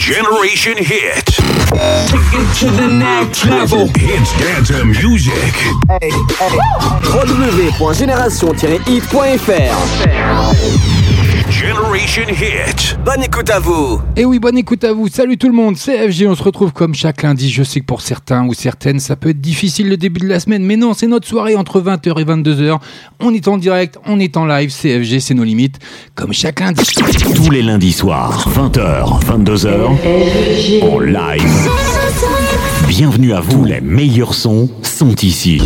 Generation Hit. Take it to the next level. Hits dance and music. Hey, www.génération-hit.fr Generation Hit. Bonne écoute à vous. Et oui, bonne écoute à vous. Salut tout le monde, c'est FG. On se retrouve comme chaque lundi. Je sais que pour certains ou certaines, ça peut être difficile le début de la semaine, mais non, c'est notre soirée entre 20h et 22h. On est en direct, on est en live. CFG, c'est nos limites. Comme chaque lundi. Tous les lundis soirs, 20h, 22h, en live. Bienvenue à vous, les meilleurs sons sont ici.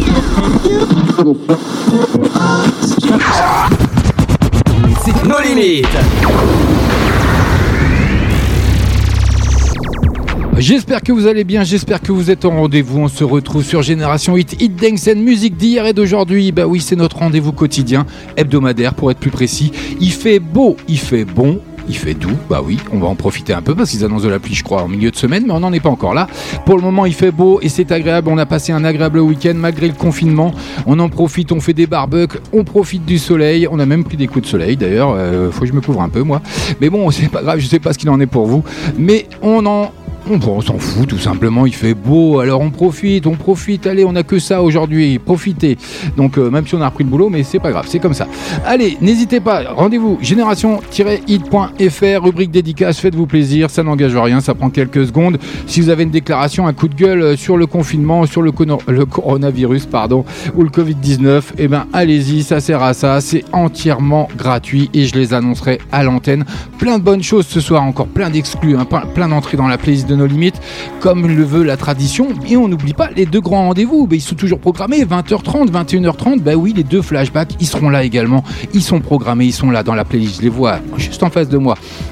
J'espère que vous allez bien, j'espère que vous êtes en rendez-vous. On se retrouve sur Génération Hit, Hit Dance Music d'hier et d'aujourd'hui. Bah oui, c'est notre rendez-vous quotidien, hebdomadaire pour être plus précis. Il fait beau, il fait bon, il fait doux, bah oui, on va en profiter un peu parce qu'ils annoncent de la pluie, je crois, en milieu de semaine, mais on n'en est pas encore là. Pour le moment, il fait beau et c'est agréable. On a passé un agréable week-end malgré le confinement. On en profite, on fait des barbecues, on profite du soleil. On a même pris des coups de soleil d'ailleurs. Euh, faut que je me couvre un peu, moi. Mais bon, c'est pas grave, je sais pas ce qu'il en est pour vous. Mais on en on, s'en fout tout simplement, il fait beau, alors on profite, on profite, allez, on n'a que ça aujourd'hui, profitez. Donc euh, même si on a repris le boulot, mais c'est pas grave, c'est comme ça. Allez, n'hésitez pas, rendez-vous génération-hit.fr, rubrique dédicace, faites-vous plaisir, ça n'engage rien, ça prend quelques secondes. Si vous avez une déclaration, un coup de gueule euh, sur le confinement, sur le, coronavirus, pardon, ou le Covid-19, eh ben allez-y, ça sert à ça, c'est entièrement gratuit et je les annoncerai à l'antenne. Plein de bonnes choses ce soir, encore plein d'exclus, hein, plein d'entrées dans la playlist de nos limites, comme le veut la tradition. Et on n'oublie pas les deux grands rendez-vous. ils sont toujours programmés 20h30, 21h30. Bah oui, les deux flashbacks, ils seront là également. Ils sont programmés, ils sont là dans la playlist. Je les vois juste en face de moi.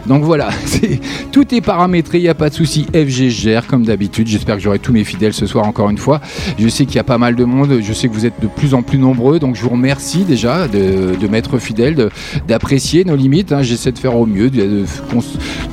Donc voilà, tout est paramétré, il n'y a pas de souci. FG gère comme d'habitude. J'espère que j'aurai tous mes fidèles ce soir encore une fois. Je sais qu'il y a pas mal de monde. Je sais que vous êtes de plus en plus nombreux. Donc je vous remercie déjà de, m'être fidèle, d'apprécier nos limites. Hein. J'essaie de faire au mieux, de,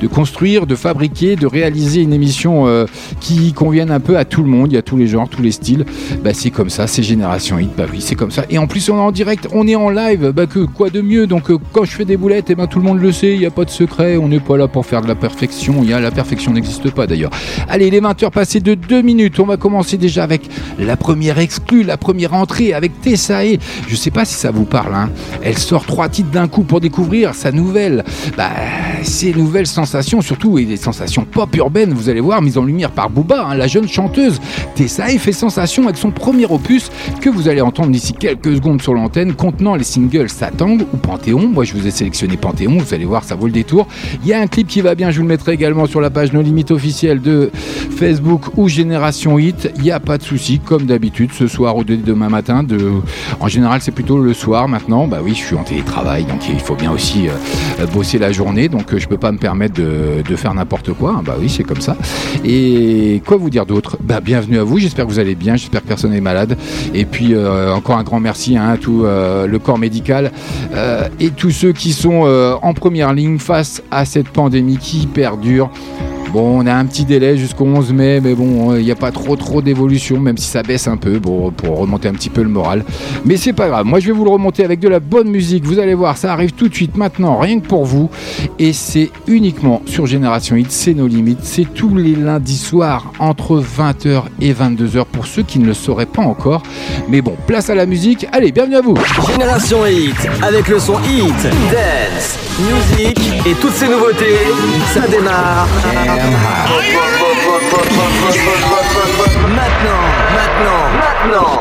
de, construire, de fabriquer, de réaliser une émission euh, qui convienne un peu à tout le monde. Il y a tous les genres, tous les styles. Bah, c'est comme ça, c'est Génération Hit. Bah oui, c'est comme ça. Et en plus, on est en direct, on est en live. Bah que quoi de mieux? Donc euh, quand je fais des boulettes, et eh ben tout le monde le sait. Il n'y a pas de secret. On n'est pas là pour faire de la perfection. Y a la perfection n'existe pas d'ailleurs. Allez, les 20 heures passées de 2 minutes. On va commencer déjà avec la première exclue, la première entrée avec Tessae. Je sais pas si ça vous parle. Hein. Elle sort trois titres d'un coup pour découvrir sa nouvelle. Bah, ses nouvelles sensations, surtout et des sensations pop urbaines. Vous allez voir, mise en lumière par Booba, hein, la jeune chanteuse. Tessae fait sensation avec son premier opus que vous allez entendre d'ici quelques secondes sur l'antenne, contenant les singles Satang ou Panthéon. Moi, je vous ai sélectionné Panthéon. Vous allez voir, ça vaut le détour. Il y a un clip qui va bien, je vous le mettrai également sur la page No Limite officielle de Facebook ou Génération Hit. Il n'y a pas de souci, comme d'habitude, ce soir ou demain matin. De... En général, c'est plutôt le soir maintenant. Bah oui, je suis en télétravail, donc il faut bien aussi euh, bosser la journée. Donc euh, je peux pas me permettre de, faire n'importe quoi. Bah oui, c'est comme ça. Et quoi vous dire d'autre? Bah bienvenue à vous. J'espère que vous allez bien. J'espère que personne n'est malade. Et puis euh, encore un grand merci hein, à tout le corps médical et tous ceux qui sont en première ligne face à cette pandémie qui perdure. Bon, on a un petit délai jusqu'au 11 mai, mais bon, il n'y a pas trop trop d'évolution, même si ça baisse un peu, bon, pour remonter un petit peu le moral. Mais c'est pas grave, moi je vais vous le remonter avec de la bonne musique, vous allez voir, ça arrive tout de suite maintenant, rien que pour vous. Et c'est uniquement sur Génération Hit, c'est nos limites, c'est tous les lundis soirs entre 20h et 22h pour ceux qui ne le sauraient pas encore. Mais bon, place à la musique, allez, bienvenue à vous Génération Hit, avec le son Hit, Dance, Music et toutes ces nouveautés, ça démarre. Maintenant, maintenant, maintenant.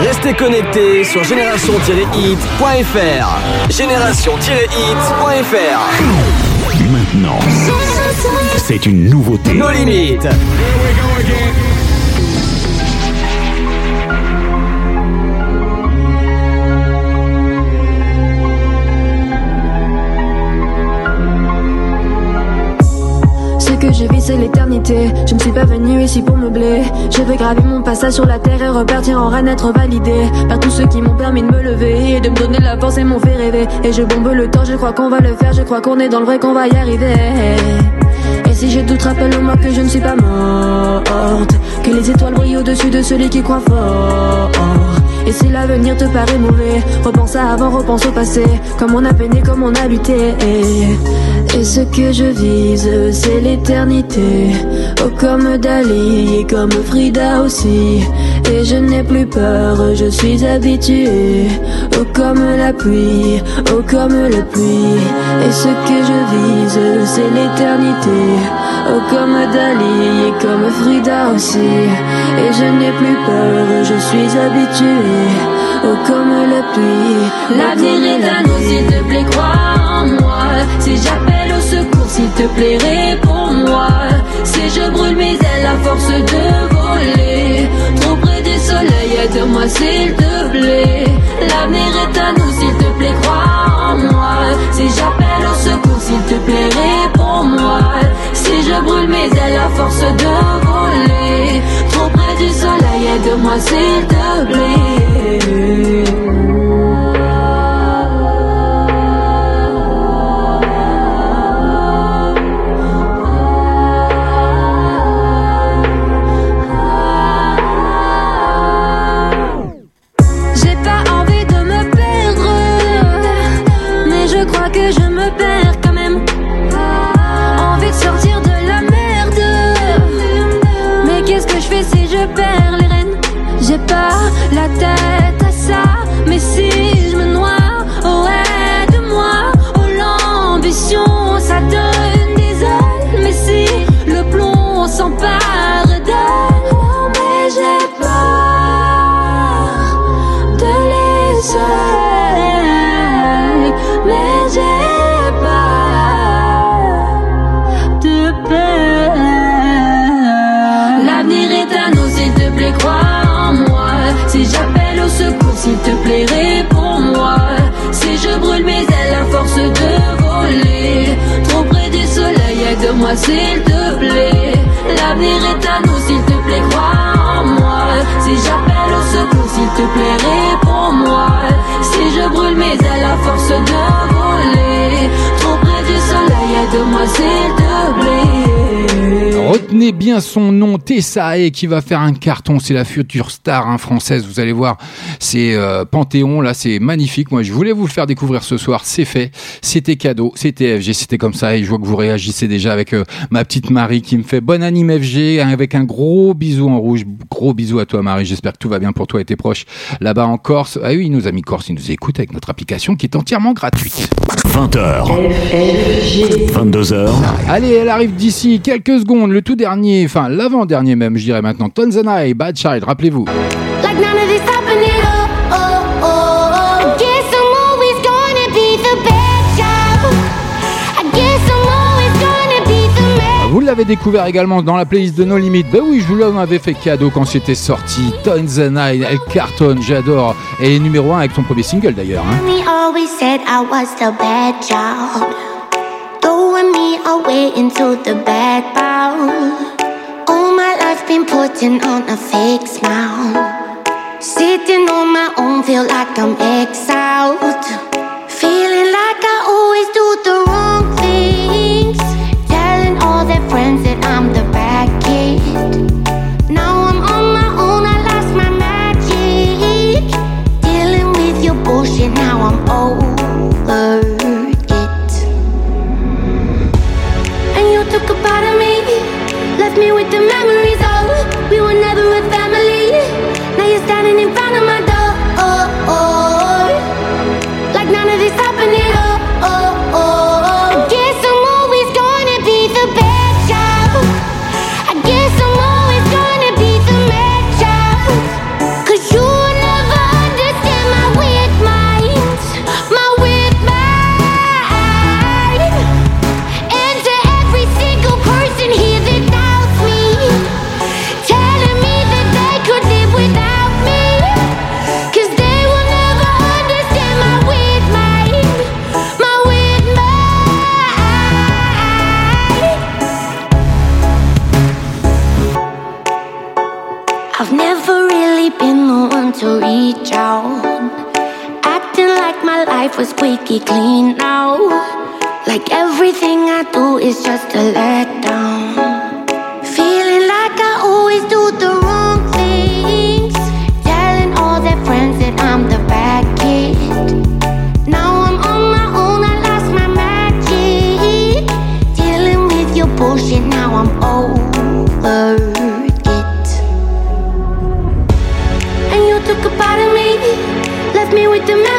Restez connectés sur génération-hit.fr. Génération-hit.fr. Maintenant, c'est une nouveauté. Nos limites. C'est l'éternité. Je ne suis pas venu ici pour me blé Je veux graver mon passage sur la terre et repartir en reine être validé Par tous ceux qui m'ont permis de me lever Et de me donner la force et m'ont fait rêver. Et je bombe le temps, je crois qu'on va le faire Je crois qu'on est dans le vrai, qu'on va y arriver. Et si j'ai doute, rappelle-moi que je ne suis pas morte Que les étoiles brillent au-dessus de celui qui croit fort Et si l'avenir te paraît mauvais, repense à avant, repense au passé. Comme on a peiné, comme on a lutté. Et, ce que je vise, c'est l'éternité. Oh, comme Dali, et comme Frida aussi. Et je n'ai plus peur, je suis habitué. Oh, comme la pluie, oh, comme la pluie. Et ce que je vise, c'est l'éternité. Oh, comme Dali, et comme Frida aussi. Et je n'ai plus peur, je suis habitué. Oh, comme la pluie. L'avenir est à nous, s'il te plaît, crois en moi. Si j'appelle au secours, s'il te plaît, réponds-moi. Si je brûle mes ailes à force de voler, trop près du soleil, aide-moi, s'il te plaît. L'avenir est à nous, s'il te plaît, crois en moi. Si j'appelle au secours, s'il te plaît, réponds-moi. Si je brûle mes ailes à force de voler, trop près du soleil, aide-moi, s'il te moi s'il te plaît. L'avenir est à nous s'il te plaît crois en moi Si j'appelle au secours s'il te plaît réponds-moi. Si je brûle mes ailes à force de voler Trop près du soleil aide-moi s'il te plaît Retenez bien son nom, Tessae, qui va faire un carton. C'est la future star hein, française. Vous allez voir, c'est euh, Panthéon. Là, c'est magnifique. Moi, je voulais vous le faire découvrir ce soir. C'est fait. C'était cadeau. C'était FG. C'était comme ça. Et je vois que vous réagissez déjà avec euh, ma petite Marie qui me fait bonne anime FG avec un gros bisou en rouge. Gros bisou à toi, Marie. J'espère que tout va bien pour toi et tes proches là-bas en Corse. Ah oui, nos amis corse, ils nous écoutent avec notre application qui est entièrement gratuite. 20h. 22h. Allez, elle arrive d'ici quelques secondes le tout dernier, enfin l'avant-dernier même, je dirais maintenant, Tonzana et Bad Child, rappelez-vous. Vous l'avez découvert également dans la playlist de No Limit. Ben oui, je vous l'avais fait cadeau quand c'était sorti. Tonzana, elle cartonne, j'adore. Et numéro 1 avec son premier single d'ailleurs. Hein. the bad bowl. All my life been putting on a fake smile. Sitting on my own, feel like I'm exiled. Feeling like I always do the wrong things. Telling all their friends that I'm the bad kid. Now I'm on my own, I lost my magic. Dealing with your bullshit, now I'm over. life was squeaky clean now. Like everything I do is just a letdown. Feeling like I always do the wrong things. Telling all their friends that I'm the bad kid. Now I'm on my own, I lost my magic. Dealing with your bullshit, now I'm over it. And you took a part of me, left me with the magic.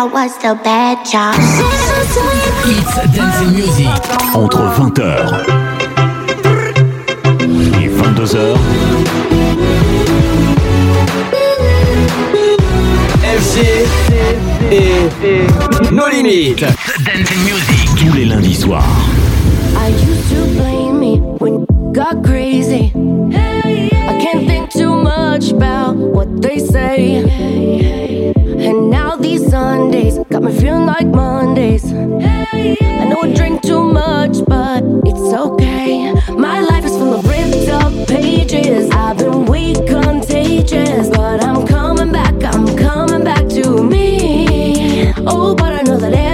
out what's the bad job. It's dancing music. Entre 20h et 22h. FC et No Limites. Dancing music. Tous les lundis soirs. I used to play feeling like Mondays. I know I drink too much, but it's okay. My life is full of ripped up pages. I've been weak, contagious, but I'm coming back. I'm coming back to me. Oh, but I know that.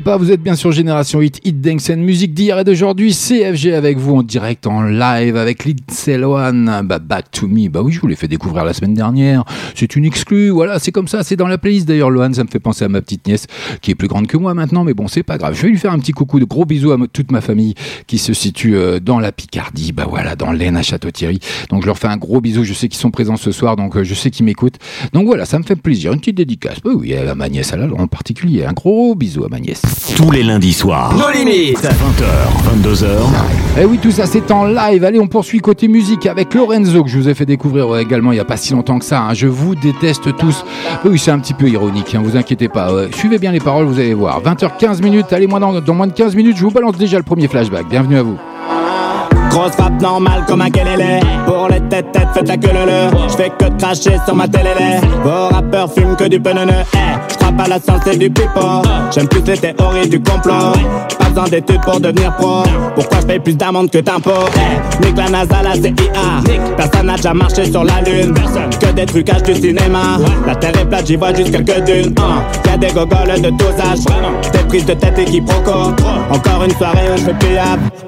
Pas, vous êtes bien sur Génération Hit, Hit Dance Musique d'hier et d'aujourd'hui. CFG avec vous en direct, en live avec Lindsay Lohan. Bah, Back to Me. Bah oui, je vous l'ai fait découvrir la semaine dernière. C'est une exclue. Voilà, c'est comme ça. C'est dans la playlist d'ailleurs. Lohan, ça me fait penser à ma petite nièce qui est plus grande que moi maintenant. Mais bon, c'est pas grave. Je vais lui faire un petit coucou de gros bisous à toute ma famille qui se situe euh, dans la Picardie. Bah voilà, dans l'Aisne à Château-Thierry. Donc je leur fais un gros bisou. Je sais qu'ils sont présents ce soir. Donc euh, je sais qu'ils m'écoutent. Donc voilà, ça me fait plaisir. Une petite dédicace. Bah oui, à ma nièce, à en particulier. Un gros bisou à ma nièce. Tous les lundis soirs. Nos limites. 20h, 22h. Eh oui, tout ça c'est en live. Allez, on poursuit côté musique avec Lorenzo que je vous ai fait découvrir également il n'y a pas si longtemps que ça. Hein. Je vous déteste tous. Oui, c'est un petit peu ironique, hein, vous inquiétez pas. suivez bien les paroles, vous allez voir. 20h15 minutes. Allez, moi dans, dans moins de 15 minutes, je vous balance déjà le premier flashback. Bienvenue à vous. Grosse frappe normale comme un kelele Pour les têtes têtes faites la queue le Je fais que cracher sur ma télé Vos rappeurs fument que du penene eh, Pas la science et du pipo. J'aime plus les théories du complot. Pas besoin d'études pour devenir pro. Pourquoi je paye plus d'amende que d'impôts? Eh, Nique la NASA, la CIA Personne n'a déjà marché sur la lune. Que des trucages du cinéma. La terre est plate, j'y vois juste quelques dunes uh. Y'a des gogoles de tous âges. Des prises de tête et quiproquos Encore une soirée où je fais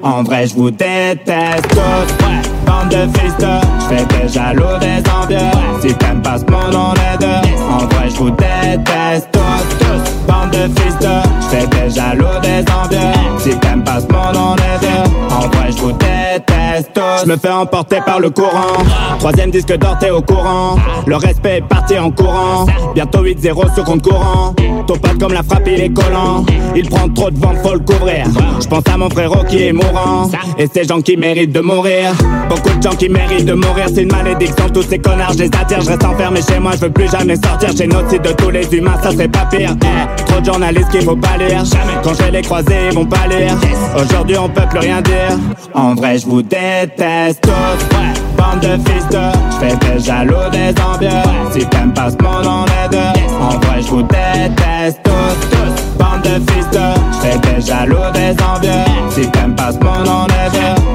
En vrai je vous déteste ouais. Bande de fils de, j'fais des jaloux des envieux. Si t'aimes pas ce monde, on est deux. En vrai, j'vous déteste tous, tous. Bande de fils de, j'fais des jaloux des envieux. Si t'aimes pas ce monde, on est deux. En vrai, j'vous déteste tous. J'me fais emporter par le courant. Troisième disque d'or, t'es au courant. Le respect est parti en courant. Bientôt 8-0 sur compte courant. Ton pote comme la frappe, il est collant. Il prend trop de vent, faut le couvrir. J'pense à mon frérot qui est mourant. Et ces gens qui méritent de mourir. Beaucoup de gens qui méritent de mourir, c'est une malédiction. Tous ces connards, je les attire, je reste enfermé chez moi, je veux plus jamais sortir. Génocide de tous les humains, ça serait pas pire. Eh, trop de journalistes qu'il faut pas lire. Quand je vais les croiser, ils vont pas lire. Aujourd'hui, on peut plus rien dire. En vrai, je vous déteste tous. Ouais. Bande de fils de, j'fais des jaloux des envieux. Si t'aimes pas ce monde, on est deux. En vrai, je vous déteste tous, tous. Bande de fils des jaloux des envieux. Si t'aimes pas ce monde, on est.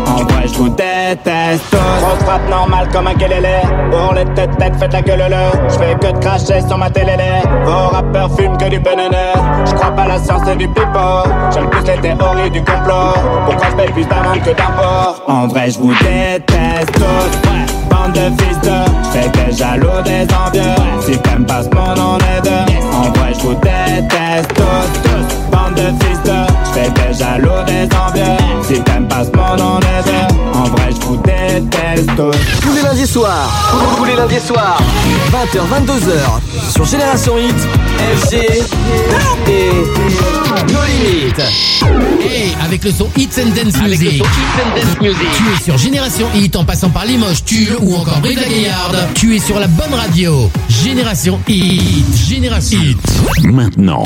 En vrai, je vous déteste. On frappe normal comme un kelele. Pour les têtes têtes, faites la gueule le. J'fais que de cracher sur ma télé. Vos rappeurs fument que du Je J'crois pas la science et du pipeau. J'aime plus les théories du complot. Pourquoi j'paye plus d'amende que d'impôts? En vrai, je vous déteste. Ouais. Bande de fils de, j'fais des jaloux des envieux. Si t'aimes pas ce monde, on est deux. En vrai, je vous déteste tous, tous. Bande de fils de, j'fais des jaloux des envieux. Si t'aimes pas ce monde, on est deux. En vrai, je vous déteste tous. Tous les lundis soirs, tous les lundis soirs, 20h, 22h, sur Génération Hit, FG et No Limites. Hey, avec le son Hits and Dance Music. Tu es sur Génération Hit en passant par Limoges, Tulle ou encore Brive la Gaillarde. Tu es sur la bonne radio. Génération Hit. Génération Hit. Maintenant,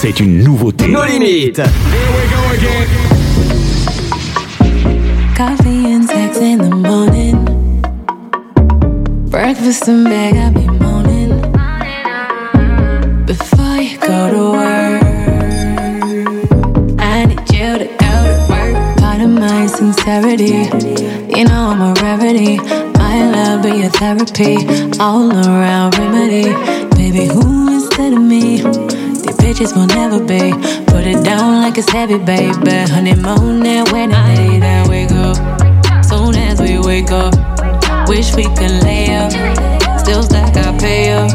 c'est une nouveauté. No Limites. Coffee and sex in the morning. Breakfast and bed, I be moaning. Before you go to work, I need you to go to work. Part of my sincerity, you know I'm a rarity. My love be a therapy, all around remedy. Baby, who instead of me? These bitches will never be. Put it down like it's heavy, baby. Honeymoon and wedding wake up, wish we could lay up. Still stack, I pay up.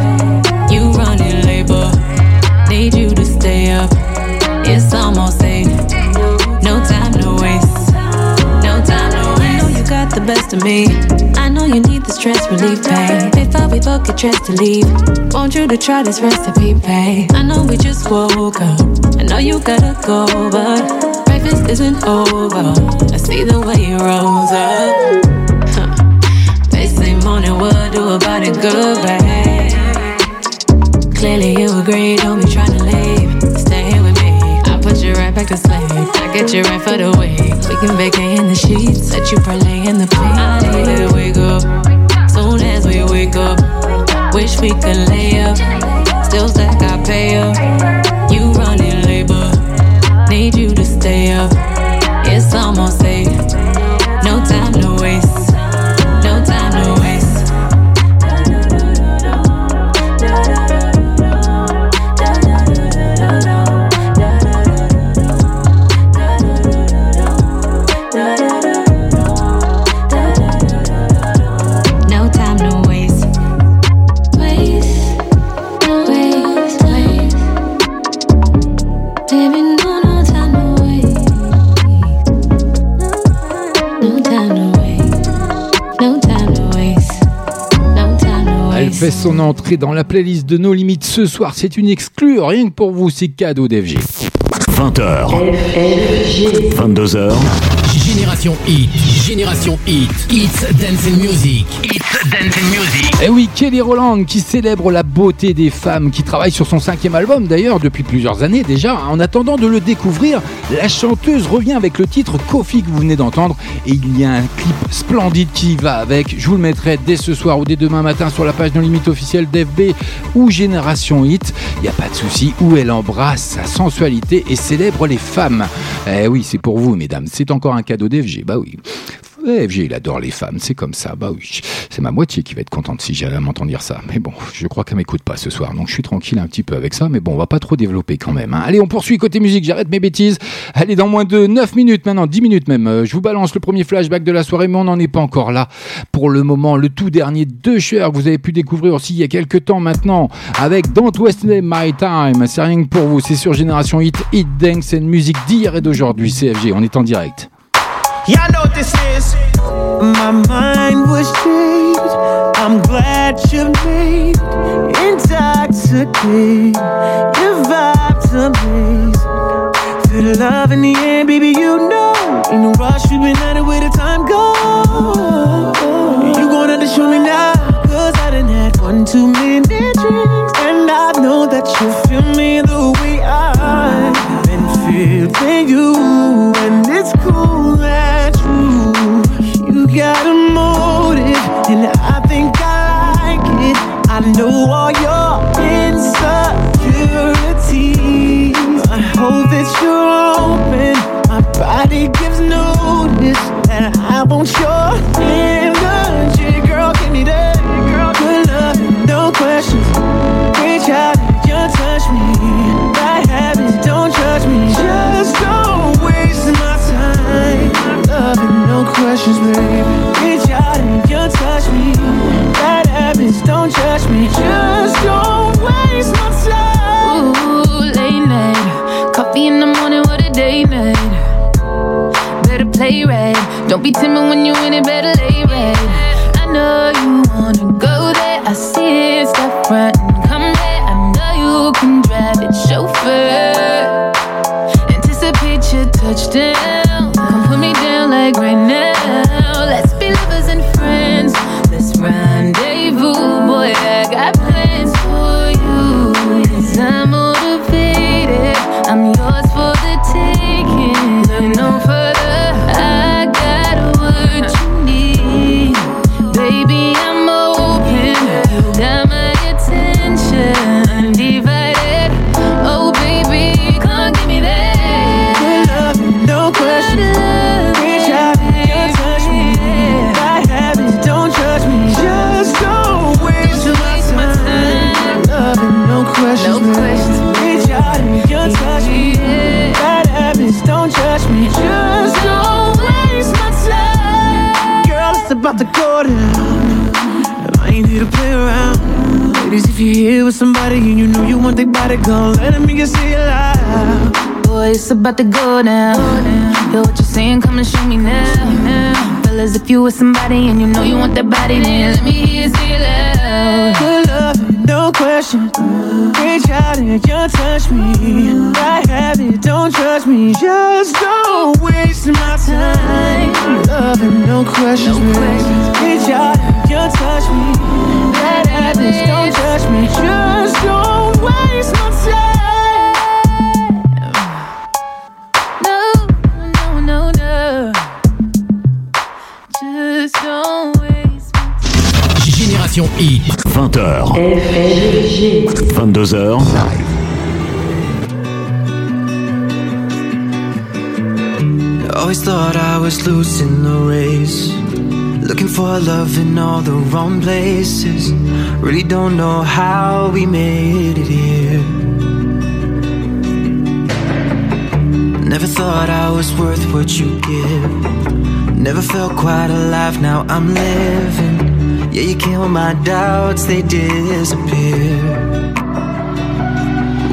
You running labor, need you to stay up. It's almost eight, no time to waste. No time to waste. I know you got the best of me. I know you need the stress relief, pain. Before we book a dress to leave, want you to try this recipe, babe. I know we just woke up. I know you gotta go, but breakfast isn't over. I see the way you rose up. Morning, what do about it, good, babe? Clearly you agree, don't be trying to leave. Stay here with me. I'll put you right back to sleep. I get you right for the week. We can vacay in the sheets, let you parlay in the plate. I need to wake up. Soon as we wake up, wish we could lay up. Still stack, I pay up. You running labor, need you to stay up. It's almost eight, no time to waste. Fait son entrée dans la playlist de nos limites ce soir. C'est une exclue, rien que pour vous, c'est cadeau d'FG. 20h. 22h. Génération Hit, Génération Hit, It's Dancing Music, It's Dancing Music. Et Eh oui, Kelly Rowland qui célèbre la beauté des femmes, qui travaille sur son cinquième album d'ailleurs depuis plusieurs années déjà. En attendant de le découvrir, la chanteuse revient avec le titre Coffee que vous venez d'entendre et il y a un clip splendide qui va avec. Je vous le mettrai dès ce soir ou dès demain matin sur la page de limite officielle d'FB ou Génération Hit. Il n'y a pas de souci où elle embrasse sa sensualité et célèbre les femmes. Eh oui, c'est pour vous mesdames, c'est encore un cadeau d'FG, bah oui. FG, il adore les femmes, c'est comme ça. Bah oui, c'est ma moitié qui va être contente si j'allais m'entendre dire ça. Mais bon, je crois qu'elle m'écoute pas ce soir, donc je suis tranquille un petit peu avec ça. Mais bon, on va pas trop développer quand même. hein. Allez, on poursuit côté musique, j'arrête mes bêtises. Allez, dans moins de 9 minutes maintenant, 10 minutes même, euh, je vous balance le premier flashback de la soirée, mais on n'en est pas encore là. Pour le moment, le tout dernier de Cher que vous avez pu découvrir aussi il y a quelques temps maintenant, avec Don't Waste My Time. C'est rien que pour vous, c'est sur Génération Hit, Hit Dance, c'est une musique d'hier et d'aujourd'hui, CFG, on est en direct. Y'all know what this is. My mind was changed. I'm glad you made intoxicated. Your vibes amaze. Feel the love in the air, baby. You know. In a rush, we've been at it where the time goes. You gonna have to show me now. Cause I done had one too many drinks. And I know that you feel me the way I've feeling you. And it's cool that you, you got a motive. And I think I like it. I know all your insecurities. I hope that you're open. My body gives notice that I want your energy. Girl, give me that. Girl. Good love, no questions. Reach out, you touch me. Habits, don't Just don't waste my time. Love and no questions, baby. About to go down. Yo, what you saying? Come and show me now. Fellas, if you with somebody and you know you want that body, then let me hear you say it loud. Good love, no question. Reach out and you touch me. I have it, don't judge me. Just don't waste my time. Love and no questions. Reach out and you touch me. Bad habits, don't judge me. Just don't waste my time. Génération Hit. 20h. 22h. Always thought I was losing the race. Looking for love in all the wrong places. Really don't know how we made it here. Never thought I was worth what you give. Never felt quite alive, now I'm living. Yeah, you kill my doubts, they disappear.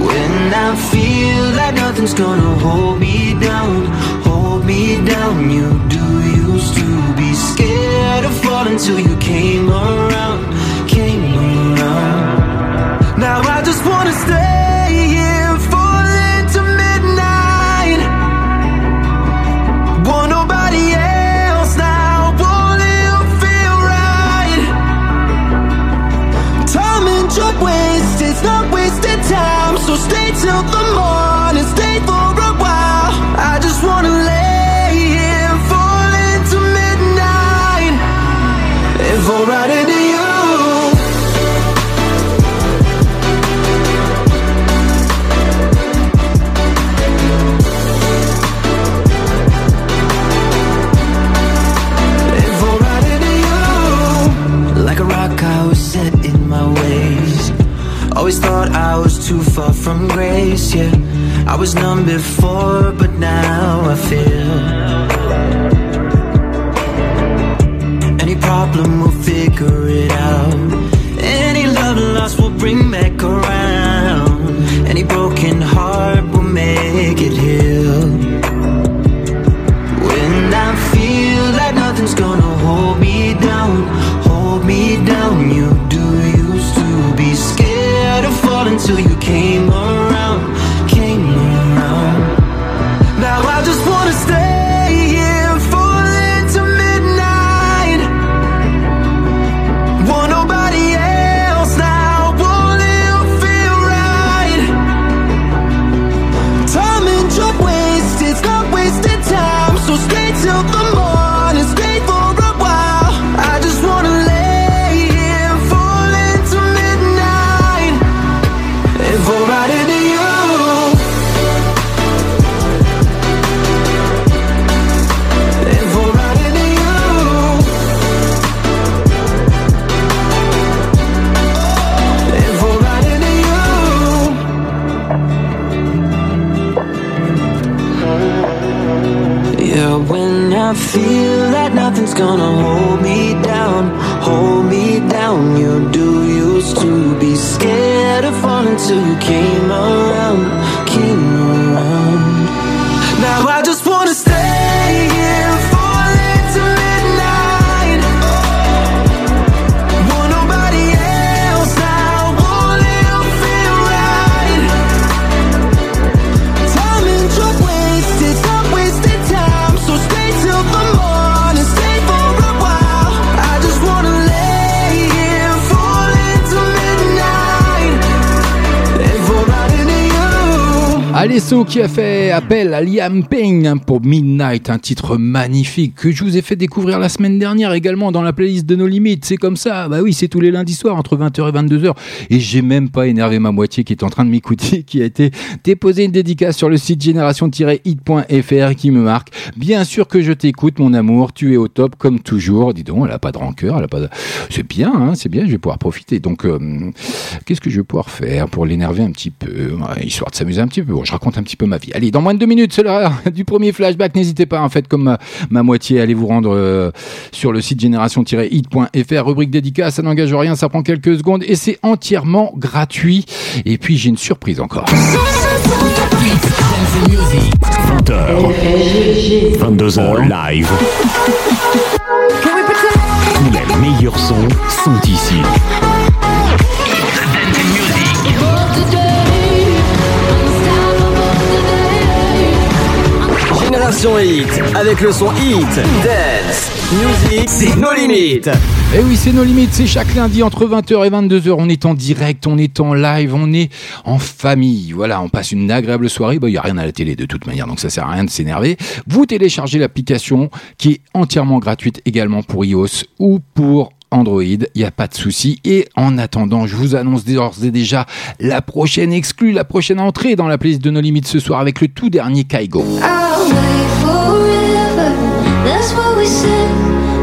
When I feel like nothing's gonna hold me down Hold me down, you do used to be scared of falling Until you came around, came around. Now I just wanna stay. time So stay till the morning Stay for a while. I just wanna lay here Fall into midnight And fall right into Always thought I was too far from grace, yeah. I was numb before, but now I feel. Qui a fait appel à Liam Payne pour Midnight, un titre magnifique que je vous ai fait découvrir la semaine dernière également dans la playlist de nos limites. C'est comme ça, bah oui, c'est tous les lundis soirs entre 20h et 22h. Et j'ai même pas énervé ma moitié qui est en train de m'écouter, qui a été déposé une dédicace sur le site génération-hit.fr qui me marque. Bien sûr que je t'écoute, mon amour, tu es au top comme toujours. Dis donc, elle a pas de rancœur, elle a pas de... C'est bien, hein, c'est bien, je vais pouvoir profiter. Donc, euh, qu'est-ce que je vais pouvoir faire pour l'énerver un petit peu, histoire de s'amuser un petit peu. Bon, je raconte un petit peu ma vie. Allez, dans moins de deux minutes, c'est l'heure du premier flashback. N'hésitez pas, en fait, comme ma, ma moitié, allez vous rendre euh, sur le site génération-hit.fr, rubrique dédicace, ça n'engage rien, ça prend quelques secondes et c'est entièrement gratuit. Et puis, j'ai une surprise encore. 20h, 22h live. Tous les meilleurs sons sont ici. Hit, avec le son Hit, Dance, Music, c'est nos limites. Et Eh oui, c'est nos limites, c'est chaque lundi entre 20h et 22h. On est en direct, on est en live, on est en famille. Voilà, on passe une agréable soirée. Il n'y a rien à la télé de toute manière, donc ça sert à rien de s'énerver. Vous téléchargez l'application qui est entièrement gratuite également pour iOS ou pour Android, il n'y a pas de souci. Et en attendant, je vous annonce d'ores et déjà la prochaine exclue, la prochaine entrée dans la playlist de nos limites ce soir avec le tout dernier Kaigo. I'll wait forever. That's what we said.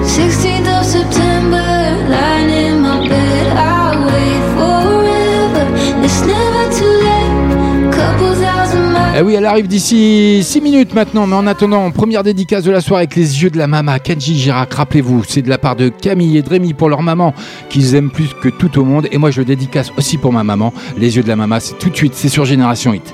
16th of September, lying in my bed. I'll wait forever. It's never too late. Couple thousand miles. Eh oui, elle arrive d'ici 6 minutes maintenant, mais en attendant, première dédicace de la soirée avec les yeux de la maman, Kenji Girac, rappelez-vous, c'est de la part de Camille et de pour leur maman, qu'ils aiment plus que tout au monde, et moi je le dédicace aussi pour ma maman, les yeux de la maman, c'est tout de suite, c'est sur Génération Hit.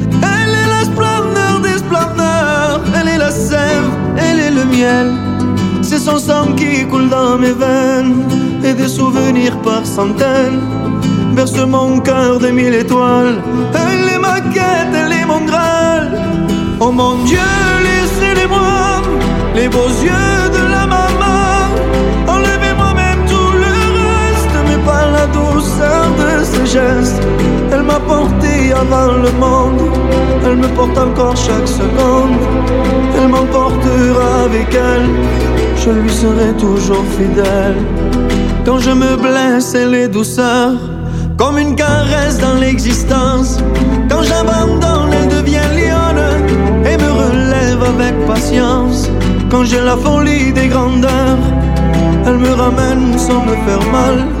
Elle est le miel. C'est son sang qui coule dans mes veines et des souvenirs par centaines berce mon cœur de mille étoiles. Elle est ma quête, elle est mon graal. Oh mon Dieu, laissez-les-moi les beaux yeux de douceur de ses gestes. Elle m'a porté avant le monde, elle me porte encore chaque seconde. Elle m'emportera avec elle, je lui serai toujours fidèle. Quand je me blesse, elle est douceur, comme une caresse dans l'existence. Quand j'abandonne, elle devient lionne et me relève avec patience. Quand j'ai la folie des grandeurs, elle me ramène sans me faire mal.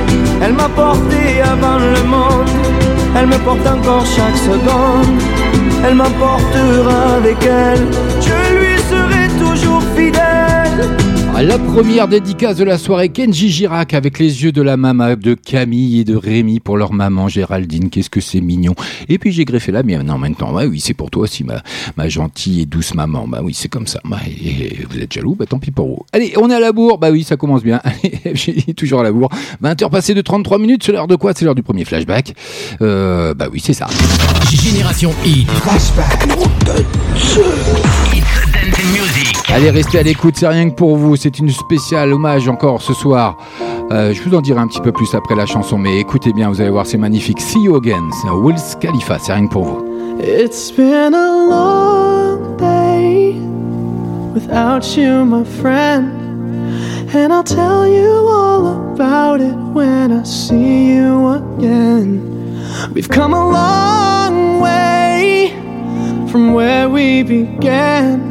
Elle m'a porté avant le monde, elle me porte encore chaque seconde. Elle m'emportera avec elle, je lui serai toujours fidèle. La première dédicace de la soirée, Kenji Girac avec les yeux de la maman de Camille et de Rémi pour leur maman Géraldine. Qu'est-ce que c'est mignon. Et puis j'ai greffé la mienne en même temps. Bah oui, c'est pour toi aussi, ma, ma gentille et douce maman. Bah oui, c'est comme ça. Bah, et vous êtes jaloux Bah tant pis pour vous. Allez, on est à la bourre. Bah oui, ça commence bien. dit toujours à la bourre. 20h passées de 33 minutes. C'est l'heure de quoi? C'est l'heure du premier flashback. Euh, bah oui, c'est ça. Génération Hit. Allez, restez à l'écoute, c'est rien que pour vous. C'est une spéciale hommage encore ce soir. Euh, je vous en dirai un petit peu plus après la chanson, mais écoutez bien, vous allez voir, c'est magnifique. See you again, c'est Wills Khalifa, c'est rien que pour vous. It's been a long day without you, my friend. And I'll tell you all about it when I see you again. We've come a long way from where we began.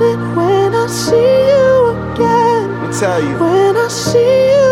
it when I see you again. Me tell you. When I see you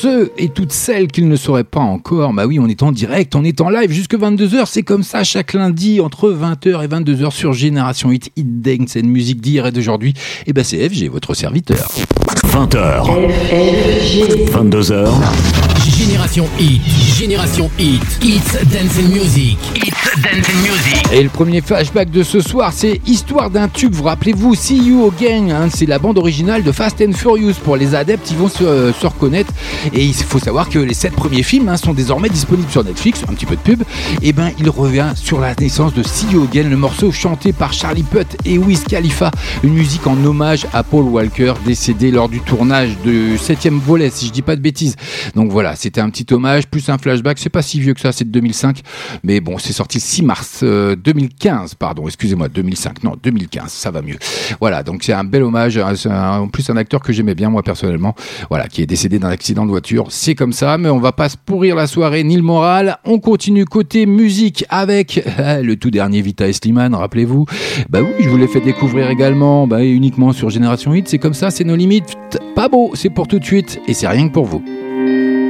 ceux et toutes celles qui ne le sauraient pas encore, bah oui, on est en direct, on est en live jusque 22h, c'est comme ça chaque lundi entre 20h et 22h sur Génération Hit, Hit Dance and Musique d'hier et d'aujourd'hui. Et bah c'est FG, votre serviteur. 20h. 22h. Génération Hit, Génération Hit, Hits Dance and Music, Hits Dance and Music. Et le premier flashback de ce soir, c'est Histoire d'un tube. Vous rappelez-vous, See You Again, hein, c'est la bande originale de Fast and Furious. Pour les adeptes, ils vont se, euh, reconnaître. Et il faut savoir que les sept premiers films hein, sont désormais disponibles sur Netflix. Un petit peu de pub. Et ben, il revient sur la naissance de See You Again, le morceau chanté par Charlie Puth et Wiz Khalifa. Une musique en hommage à Paul Walker, décédé lors du tournage du septième volet, si je dis pas de bêtises. Donc voilà, c'était un petit hommage, plus un flashback. C'est pas si vieux que ça, c'est de 2005. Mais bon, c'est sorti le 6 mars euh, 2015, pardon, excusez-moi, 2005, non, 2015, ça va mieux. Voilà, donc c'est un bel hommage. un- en plus, un acteur que j'aimais bien, moi, personnellement. Voilà, qui est décédé d'un accident de voiture. C'est comme ça, mais on va pas se pourrir la soirée ni le moral. On continue côté musique avec euh, le tout dernier Vita et Slimane, rappelez-vous. Bah oui, je vous l'ai fait découvrir également, bah, uniquement sur Génération 8. C'est comme ça, c'est nos limites. Pas beau, c'est pour tout de suite, et c'est rien que pour vous.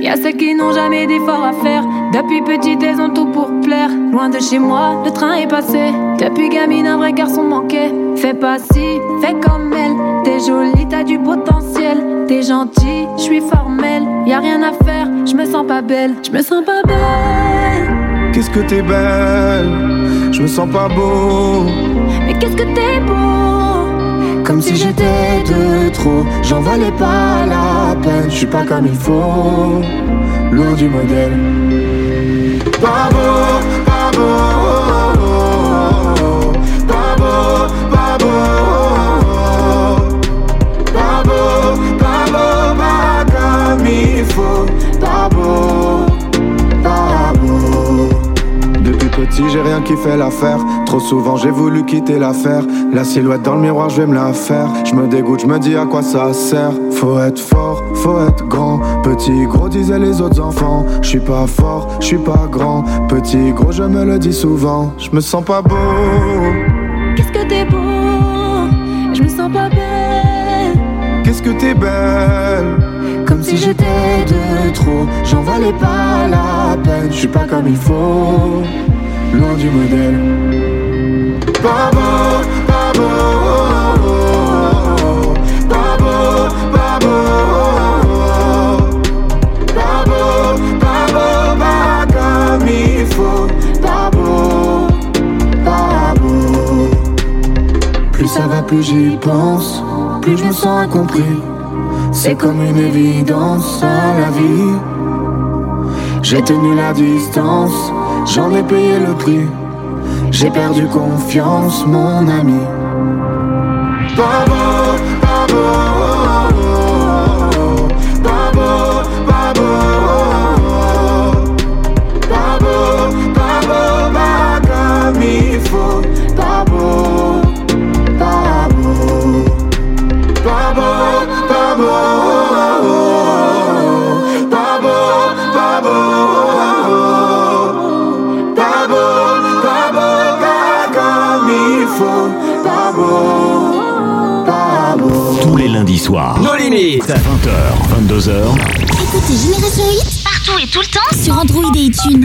Y'a ceux qui n'ont jamais d'efforts à faire. Depuis petite, elles ont tout pour plaire. Loin de chez moi, le train est passé. Depuis gamine, un vrai garçon manquait. Fais pas si, fais comme elle. T'es jolie, t'as du potentiel. T'es gentil, je suis formelle. Y'a rien à faire, je me sens pas belle. Je me sens pas belle. Qu'est-ce que t'es belle, je me sens pas beau. Mais qu'est-ce que t'es beau? Si j'étais de trop, j'en valais pas la peine. Je suis pas comme il faut, lourd du modèle. J'ai rien qui fait l'affaire. Trop souvent, j'ai voulu quitter l'affaire. La silhouette dans le miroir, je vais me la faire. Je me dégoûte, je me dis à quoi ça sert. Faut être fort, faut être grand. Petit, gros, disaient les autres enfants. Je suis pas fort, je suis pas grand. Petit, gros, je me le dis souvent. Je me sens pas beau. Qu'est-ce que t'es beau? Je me sens pas belle. Qu'est-ce que t'es belle? Comme si j'étais de trop. J'en valais pas la peine. Je suis pas comme il faut. Loin du modèle. Beau, pas beau. Pas beau, pas beau. Pas beau, pas comme il faut. Plus ça va, plus j'y pense. Plus je me sens incompris. C'est comme une évidence à la vie. J'ai tenu la distance, j'en ai payé le prix. J'ai perdu confiance, mon ami. 8. 20h, 22h. Écoutez Génération 8 partout et tout le temps sur Android et iTunes.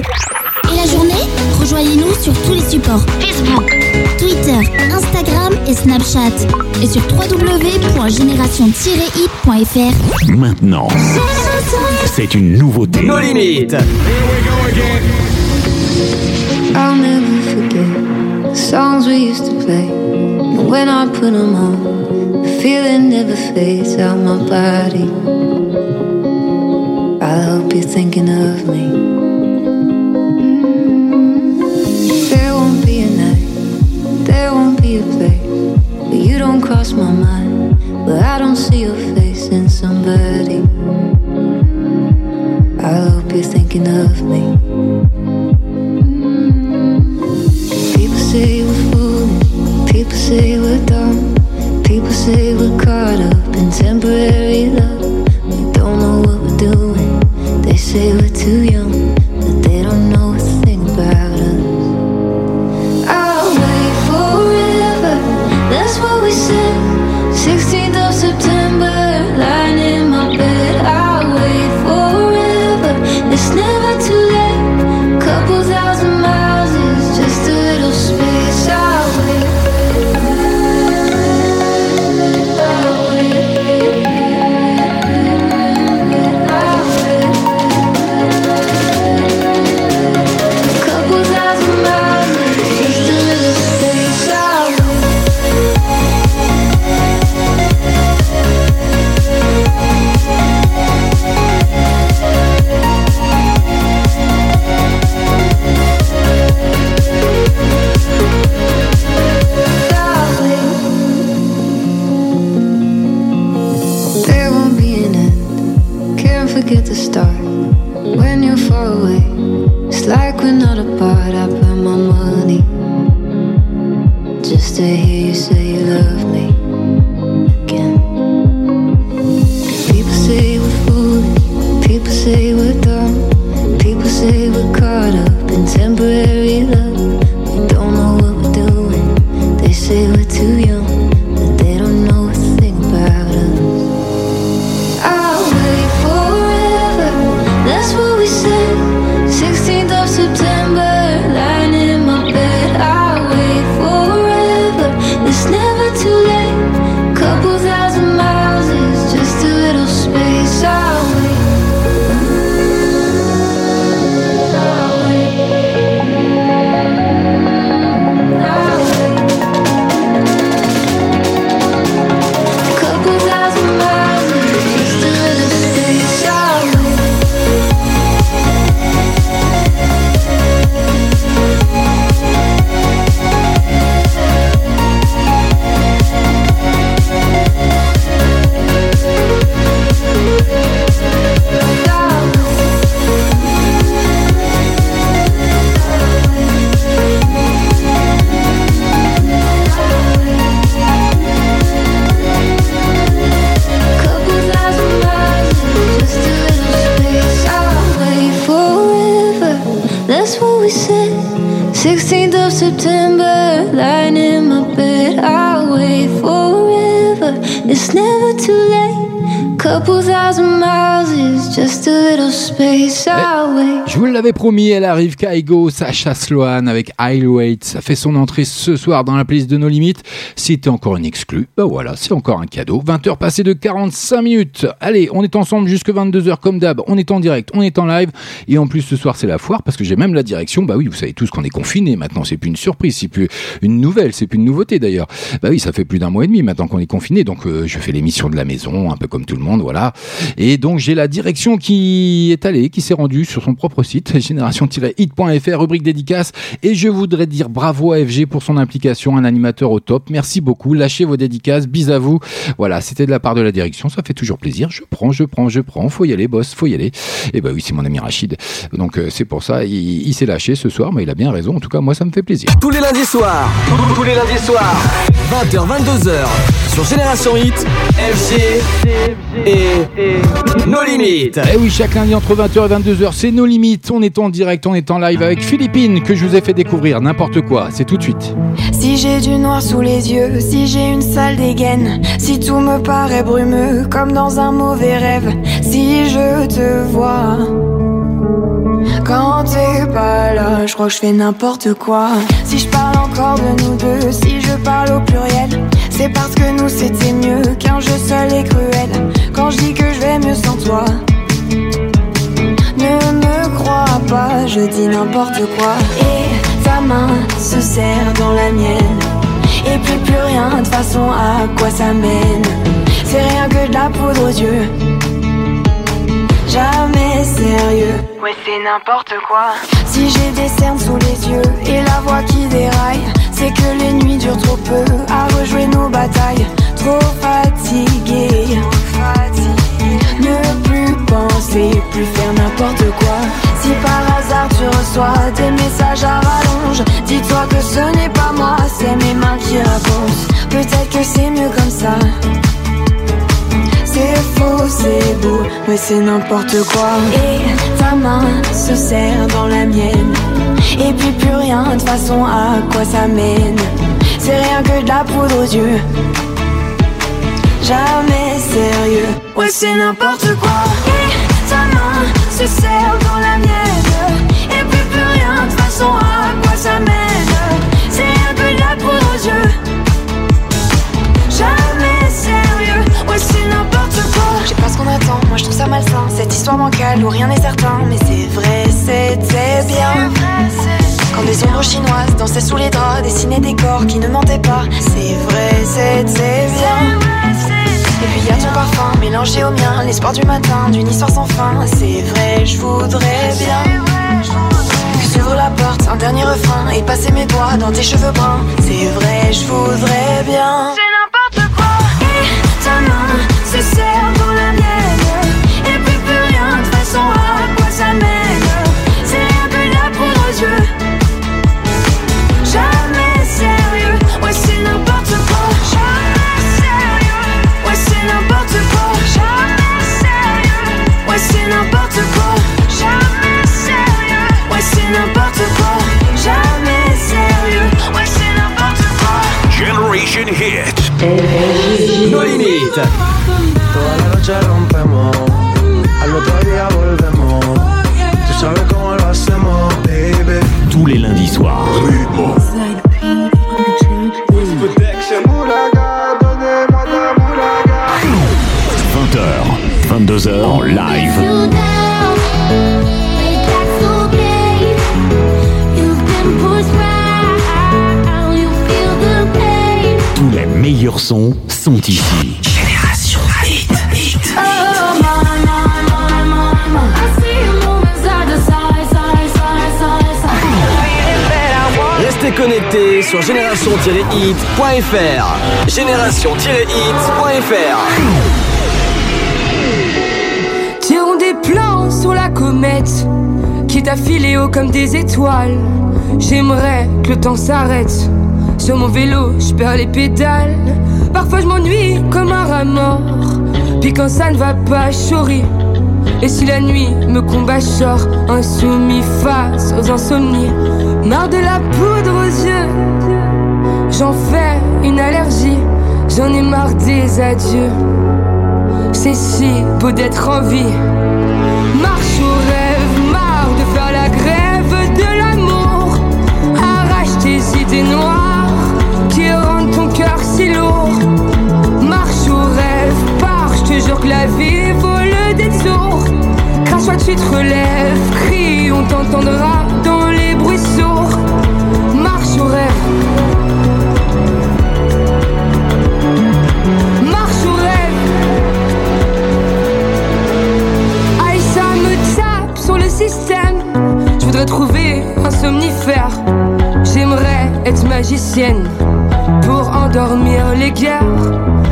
Et la journée, rejoignez-nous sur tous les supports Facebook, Twitter, Instagram et Snapchat. Et sur www.génération-hit.fr. Maintenant, c'est une nouveauté. Nos limites. I'll never forget the songs we used to play. When I put them on. Feeling never fades out my body. I hope you're thinking of me. Mm-hmm. There won't be a night, there won't be a place where you don't cross my mind, where I don't see your face in somebody. I hope you're thinking of me. Mm-hmm. People say we're fooling, people say we're dumb, say we're caught up in temporary love. Promis, elle arrive Kaigo, Sacha Sloan avec Highway. Ça fait son entrée ce soir dans la playlist de nos limites. C'était encore une exclue. Bah voilà, c'est encore un cadeau. 20h passées de 45 minutes. Allez, on est ensemble jusque 22h comme d'hab. On est en direct, on est en live. Et en plus, ce soir, c'est la foire parce que j'ai même la direction. Bah oui, vous savez tous qu'on est confiné maintenant. C'est plus une surprise, c'est plus une nouvelle, c'est plus une nouveauté d'ailleurs. Bah oui, ça fait plus d'un mois et demi maintenant qu'on est confiné. Donc, euh, je fais l'émission de la maison, un peu comme tout le monde, voilà. Et donc, j'ai la direction qui est allée, qui s'est rendue sur son propre site, génération-hit.fr, rubrique dédicace. Et je voudrais dire bravo à FG pour son implication, un animateur au top. Merci beaucoup. Lâchez vos dédicaces. Bis à vous. Voilà, c'était de la part de la direction. Ça fait toujours plaisir. Je prends, je prends, je prends. Faut y aller, boss. Faut y aller. Et bah oui, c'est mon ami Rachid. Donc, euh, c'est pour ça. Il, il s'est lâché ce soir, mais il a bien raison. En tout cas, moi, ça me fait plaisir. Tous les lundis soirs, tous- tous les lundis soirs, 20h, 22h, sur Génération Hit, FG et nos limites. Et Eh oui, chaque lundi entre 20h et 22h, c'est nos limites. On est en direct, on est en live avec Philippine que je vous ai fait découvrir n'importe quoi. C'est tout de suite. Si j'ai du noir sous les yeux, si j'ai une sale dégaine, si tout me paraît brumeux comme dans un mauvais rêve, si je te vois. Quand t'es pas là, je crois que je fais n'importe quoi. Si je parle encore de nous deux, si je parle au pluriel, c'est parce que nous c'était mieux qu'un jeu seul et cruel. Quand je dis que je vais mieux sans toi, crois pas, je dis n'importe quoi. Et ta main se serre dans la mienne. Et puis plus rien, de façon, à quoi ça mène C'est rien que de la poudre aux yeux. Jamais sérieux. Ouais, c'est n'importe quoi. Si j'ai des cernes sous les yeux et la voix qui déraille, c'est que les nuits durent trop peu à rejouer nos batailles. Trop fatigué. Ne plus penser, plus faire n'importe quoi. Si par hasard tu reçois des messages à rallonge, dis-toi que ce n'est pas moi, c'est mes mains qui répondent. Peut-être que c'est mieux comme ça. C'est faux, c'est beau, mais c'est n'importe quoi. Et ta main se serre dans la mienne. Et puis plus rien, de façon, à quoi ça mène C'est rien que de la poudre aux yeux. Jamais sérieux, ouais, c'est n'importe quoi. Se serre dans la mienne. Et puis plus rien, de façon, à quoi ça mène. C'est que de la poudre aux yeux. Jamais sérieux, ouais c'est n'importe quoi. Je sais pas ce qu'on attend, moi je trouve ça malsain. Cette histoire bancale où rien n'est certain. Mais c'est vrai, c'était bien. Quand des ombres chinoises dansaient sous les draps Dessinaient des corps qui ne mentaient pas. C'est vrai, c'était bien Et puis y a ton parfum mélangé au mien L'espoir du matin, d'une histoire sans fin. C'est vrai, je voudrais bien que la porte, un dernier refrain Et passer mes doigts dans tes cheveux bruns. C'est vrai, je voudrais bien. C'est n'importe quoi. Et ta Hit. Nos limites. Toda la noche rompemos, al otro día volvemos. Tú sabes sons sont ici. Génération Hit. Hit. Restez connectés sur génération-hit.fr. Génération-hit.fr. Tirons des plans sur la comète qui t'a filé haut comme des étoiles. J'aimerais que le temps s'arrête. Sur mon vélo, je perds les pédales. Parfois je m'ennuie comme un rat mort. Puis quand ça ne va pas, souris. Et si la nuit me combat, je sors insoumis face aux insomnies. Marre de la poudre aux yeux, j'en fais une allergie. J'en ai marre des adieux. C'est si beau d'être en vie. Jure que la vie vaut le détour. Crache-toi, tu te relèves, crie, on t'entendra dans les bruits sourds. Marche au rêve. Je voudrais trouver un somnifère. J'aimerais être magicienne pour endormir les guerres.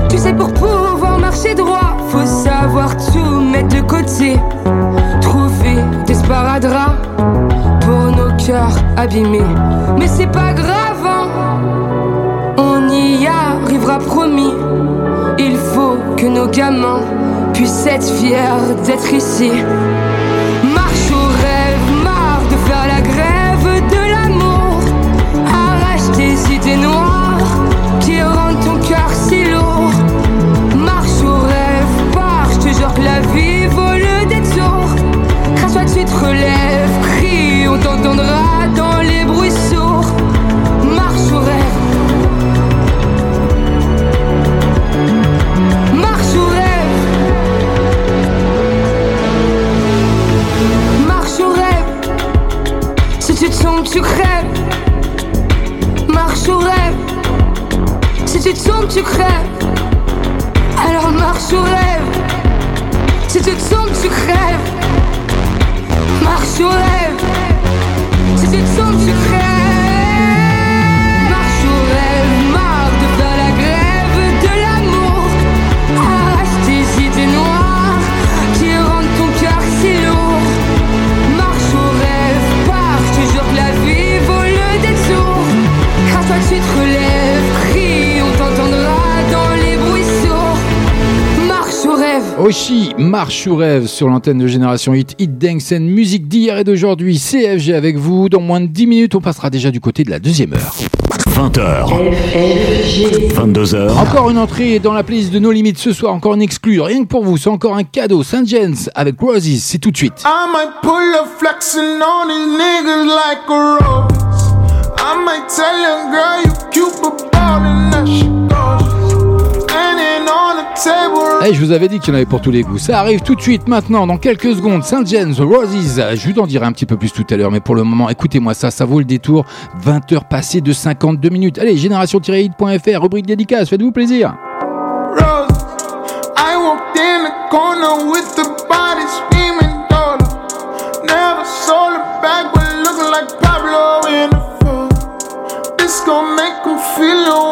Tu sais, pour pouvoir marcher droit, faut savoir tout mettre de côté, trouver des sparadraps pour nos cœurs abîmés. Mais c'est pas grave, hein on y arrivera promis. Il faut que nos gamins puissent être fiers d'être ici. tu crèves, alors marche au rêve. Si tu tombes, tu crèves, marche au rêve. Si tu tombes, tu crèves. Marche sur rêve sur l'antenne de Génération Hit, Hit Dengsen, musique d'hier et d'aujourd'hui, CFG avec vous. Dans moins de 10 minutes, on passera déjà du côté de la deuxième heure. 20h. 22h. Encore une entrée dans la playlist de nos limites ce soir, encore une exclue, rien que pour vous, c'est encore un cadeau. Saint James avec Roses, c'est tout de suite. I might pull a on like a rose. I might tell a girl you cute but ballin' Hey, je vous avais dit qu'il y en avait pour tous les goûts. Ça arrive tout de suite, maintenant, dans quelques secondes. Saint James, Roses. Je vous en dirai un petit peu plus tout à l'heure, mais pour le moment, écoutez-moi ça, ça vaut le détour. 20 heures passées de 52 minutes. Allez, génération-hit.fr, rubrique dédicace, faites-vous plaisir. Rose, I walked in the corner with the body screaming. Never back, but looking like Pablo in the fall. This gonna make feel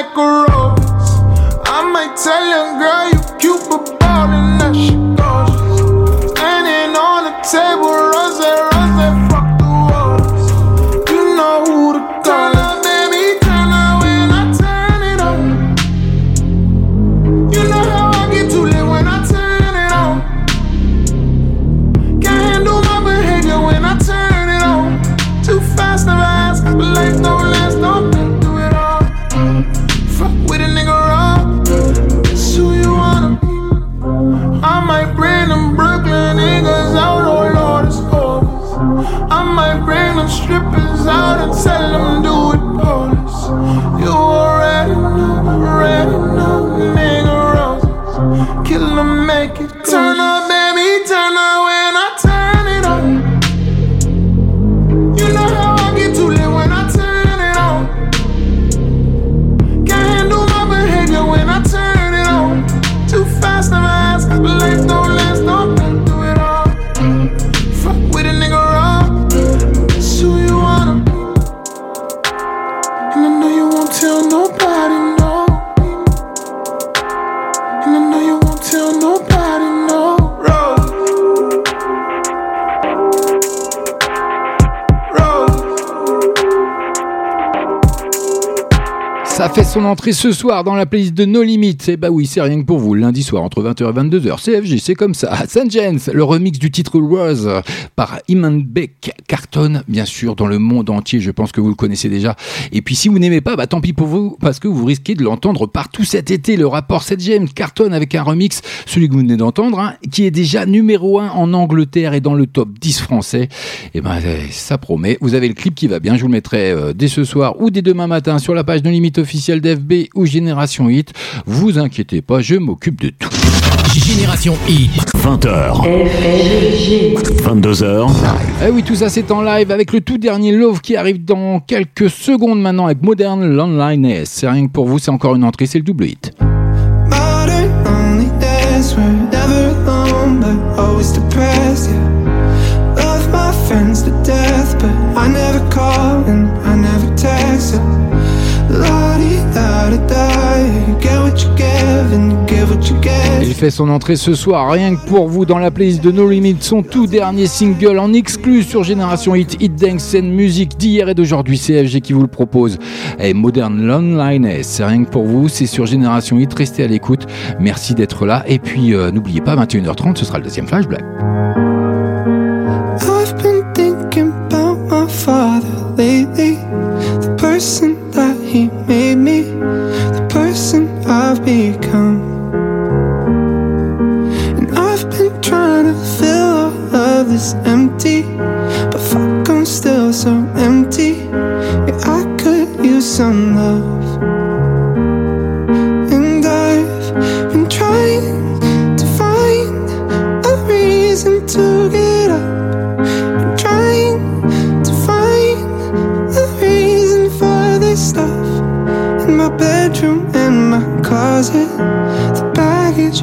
like a rose. I might tell you, girl, you entrée ce soir dans la playlist de No Limits. Et eh bah oui, c'est rien que pour vous. Lundi soir entre 20h et 22h. CFG, c'est comme ça. Saint James, le remix du titre Rose par Iman Beck cartonne, bien sûr, dans le monde entier. Je pense que vous le connaissez déjà. Et puis si vous n'aimez pas, bah tant pis pour vous, parce que vous risquez de l'entendre partout cet été. Le rapport Saint James cartonne avec un remix, celui que vous venez d'entendre, hein, qui est déjà numéro 1 en Angleterre et dans le top 10 français. Et eh ben ça promet. Vous avez le clip qui va bien. Je vous le mettrai euh, dès ce soir ou dès demain matin sur la page de Limite officielle d'FB ou Génération Hit. Vous inquiétez pas, je m'occupe de tout. Génération Hit. 20h. 22h. Eh oui, tout ça c'est en live avec le tout dernier Love qui arrive dans quelques secondes maintenant avec Modern Loneliness. C'est rien que pour vous, c'est encore une entrée, c'est le double hit. Love my friends to death, but I never call and I never text. Il fait son entrée ce soir, rien que pour vous, dans la playlist de No Limit, son tout dernier single en exclu sur Génération Hit, Hit Dance and Music d'hier et d'aujourd'hui, CFG qui vous le propose. Et Modern Loneliness, c'est rien que pour vous, c'est sur Génération Hit, restez à l'écoute, merci d'être là, et puis euh, n'oubliez pas, 21h30, ce sera le deuxième flashback. I've been thinking about my father lately, the person that he made me, the person I've become. And I've been trying to fill all of this empty,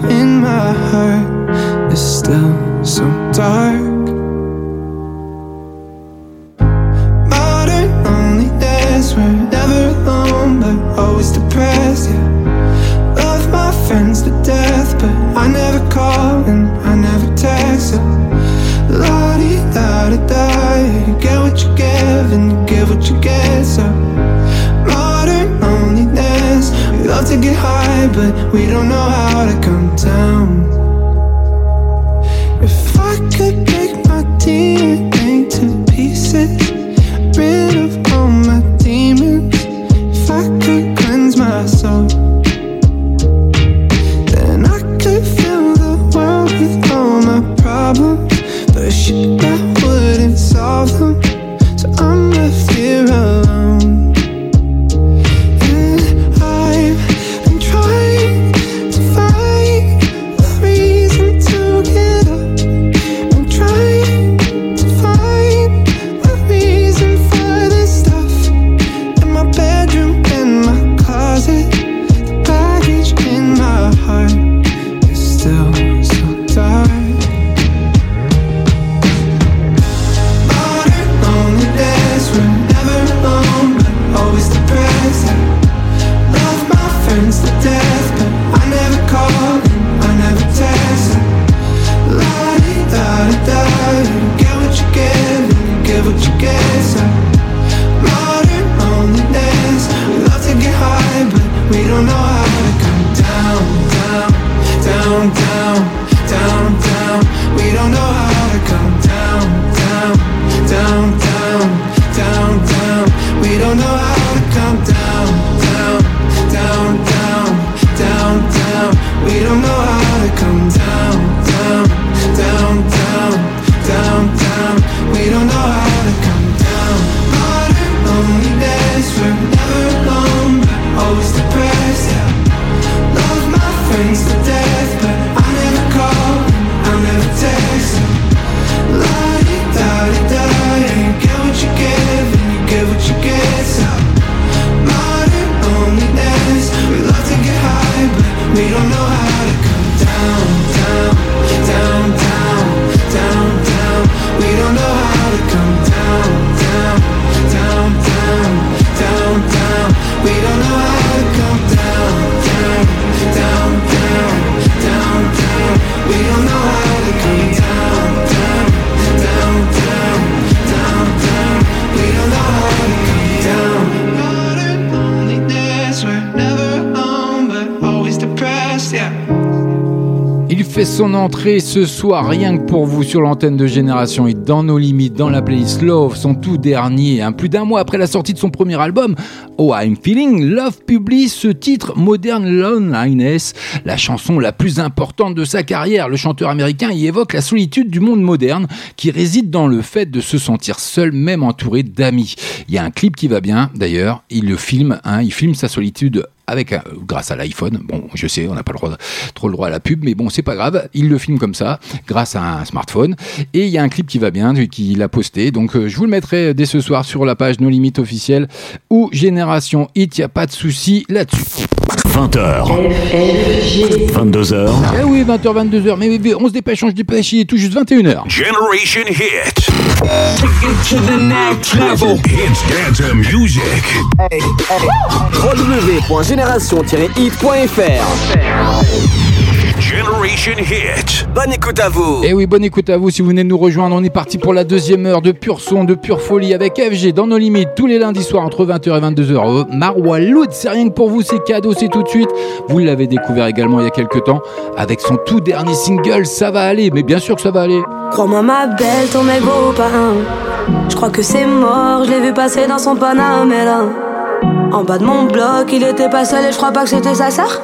in my heart is still so dark. Modern loneliness, we're never alone, but always depressed. Yeah, love my friends to death, but I never call and I never text. So, la di da da da, you get what you give and you give what you get. So love to get high, but we don't know how to come down. If I could break my DNA to pieces, rid of all my demons, if I could cleanse my soul, then I could fill the world with all my problems, but shit, ce soir, rien que pour vous, sur l'antenne de Génération Hit, dans nos limites, dans la playlist Love, son tout dernier. hein. Plus d'un mois après la sortie de son premier album, Oh I'm Feeling, Love publie ce titre Modern Loneliness, la chanson la plus importante de sa carrière. Le chanteur américain y évoque la solitude du monde moderne qui réside dans le fait de se sentir seul, même entouré d'amis. Il y a un clip qui va bien, d'ailleurs, il le filme, hein, il filme sa solitude avec un- grâce à l'iPhone. Bon, je sais, on n'a pas le droit, trop le droit à la pub, mais bon, c'est pas grave. Il le filme comme ça, grâce à un smartphone. Et il y a un clip qui va bien, qu'il a posté. Donc, euh, je vous le mettrai dès ce soir sur la page No Limites officielle ou Génération Hit. Il y a pas de souci là-dessus. 20h. 22h. Eh oui, 20h, 22h. Mais, mais on se dépêche, on se dépêche. Il est tout juste 21h. Generation Hit. Take it to the next level. It's dance music. www.génération-hit.fr Generation Hit. Bonne écoute à vous Et Eh oui, bonne écoute à vous si vous venez de nous rejoindre. On est parti pour la deuxième heure de pur son, de pure folie avec FG dans nos limites tous les lundis soirs entre 20h et 22h. Euh, Marwa Loud, c'est rien que pour vous, c'est cadeau, c'est tout de suite. Vous l'avez découvert également il y a quelques temps avec son tout dernier single, Ça va aller. Mais bien sûr que ça va aller. Crois-moi ma belle, ton mec beau parrain Je crois que c'est mort, je l'ai vu passer dans son Panamera En bas de mon bloc, il était pas seul et je crois pas que c'était sa sœur.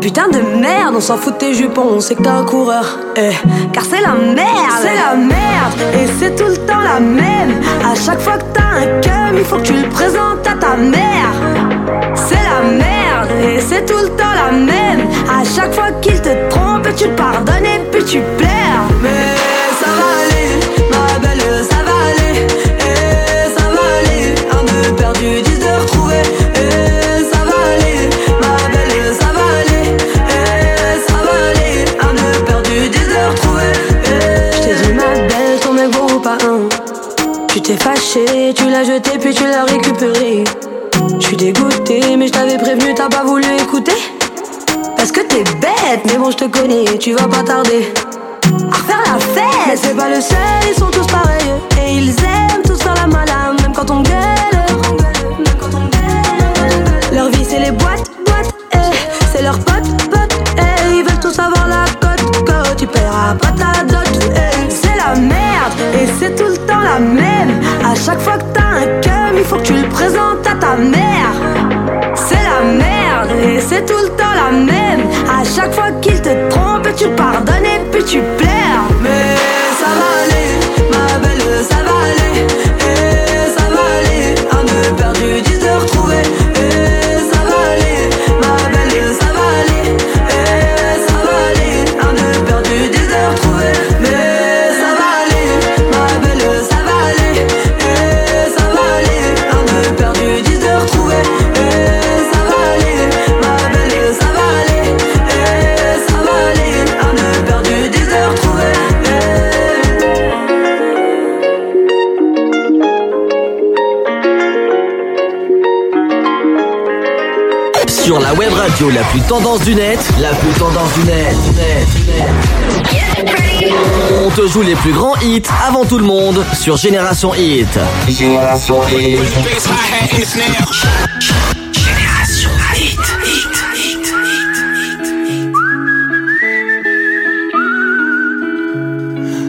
Putain de merde, on s'en fout de tes jupons, on sait que t'es un coureur. Eh, Car c'est la merde, c'est la merde Et c'est tout le temps la même. À chaque fois que t'as un cum, il faut que tu le présentes à ta mère. C'est la merde Et c'est tout le temps la même. À chaque fois qu'il te trompe, tu le pardonnes et puis tu pleures t'es fâché, tu l'as jeté puis tu l'as récupéré. Je suis dégoûté, mais je t'avais prévenu, t'as pas voulu écouter. Parce que t'es bête, mais bon je te connais, tu vas pas tarder. À refaire la fête. Mais c'est pas le seul, ils sont tous pareils. Et ils aiment tous faire la malade Même quand on gueule. Leur vie c'est les boîtes, boîtes eh. C'est leurs potes, potes eh. Ils veulent tous avoir la cote, cote. Tu paieras pas ta dot la merde Et c'est tout le temps la même. À chaque fois que t'as un cum Il faut que tu le présentes à ta mère. C'est la merde et c'est tout le temps la même. À chaque fois qu'il te trompe tu pardonnes et puis tu pleures la web radio la plus tendance du net, la plus tendance du net, net, net. On te joue les plus grands hits avant tout le monde sur Génération Hit. Génération Hit. Génération Hit.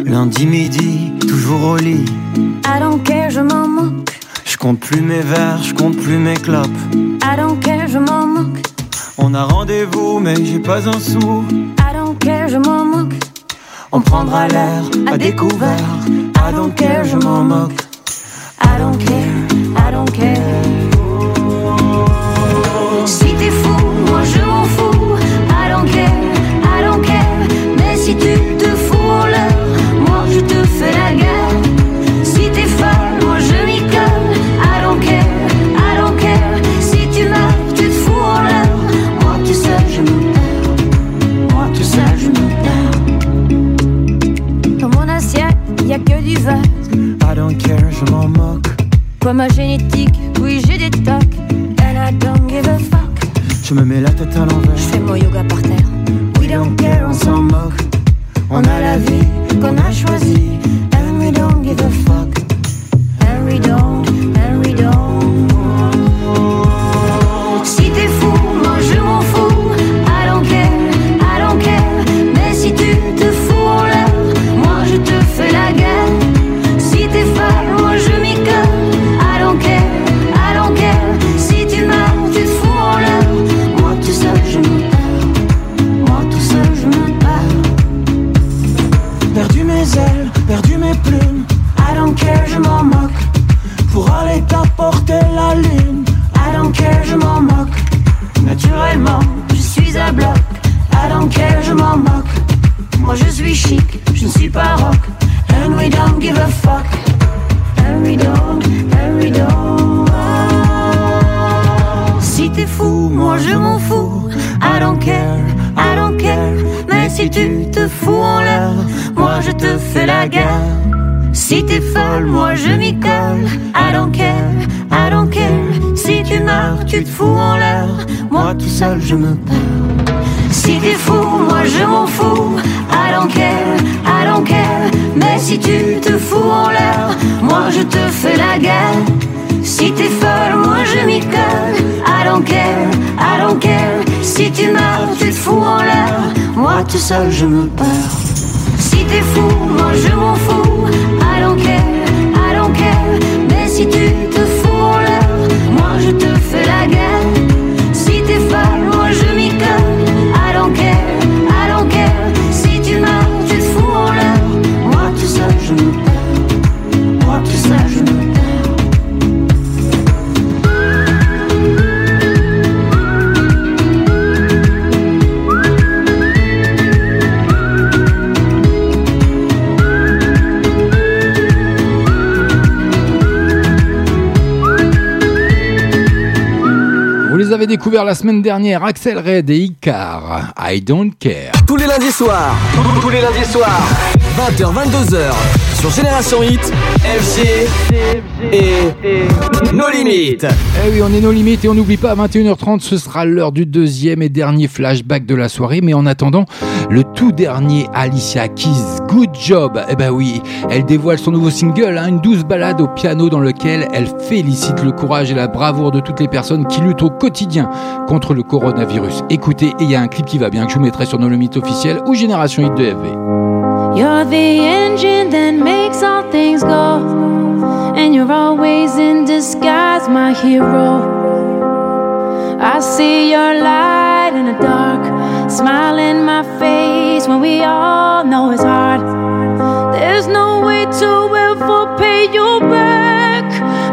Lundi midi, toujours au lit. I don't care, je m'en moque Je compte plus mes verres, je compte plus mes clopes. I don't care, je m'en moque On a rendez-vous, mais j'ai pas un sou. I don't care, je m'en moque On prendra l'air à découvert. I don't care, je m'en moque. I don't care, I don't care Quoi ma génétique, oui j'ai des tocs And I don't give a fuck. Je me mets la seul je me perds. Si t'es fou, Découverts la semaine dernière, Axel Red et Icar. I don't care. Tous les lundis soirs. Tous les lundis soirs. 20h, 22h. Sur Génération Hit, FG et nos limites. Eh oui, on est nos limites et on n'oublie pas, à 21h30, ce sera l'heure du deuxième et dernier flashback de la soirée. Mais en attendant, le tout dernier Alicia Keys, Good Job. Eh ben oui, elle dévoile son nouveau single, hein, une douce balade au piano dans lequel elle félicite le courage et la bravoure de toutes les personnes qui luttent au quotidien contre le coronavirus. Écoutez, il y a un clip qui va bien que je vous mettrai sur nos limites officielles ou Génération Hit de FV. You're the engine that makes all things go. And you're always in disguise, my hero. I see your light in the dark, smile in my face when we all know it's hard. There's no way to ever pay you back.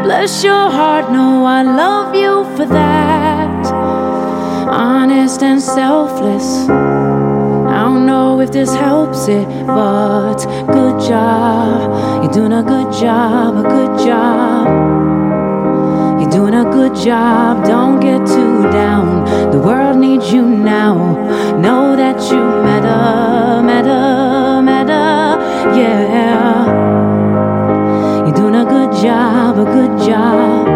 Bless your heart, no, I love you for that. Honest and selfless. I don't know if this helps it, but good job. You're doing a good job, a good job. You're doing a good job, don't get too down. The world needs you now. Know that you matter, matter, matter, yeah. You're doing a good job, a good job.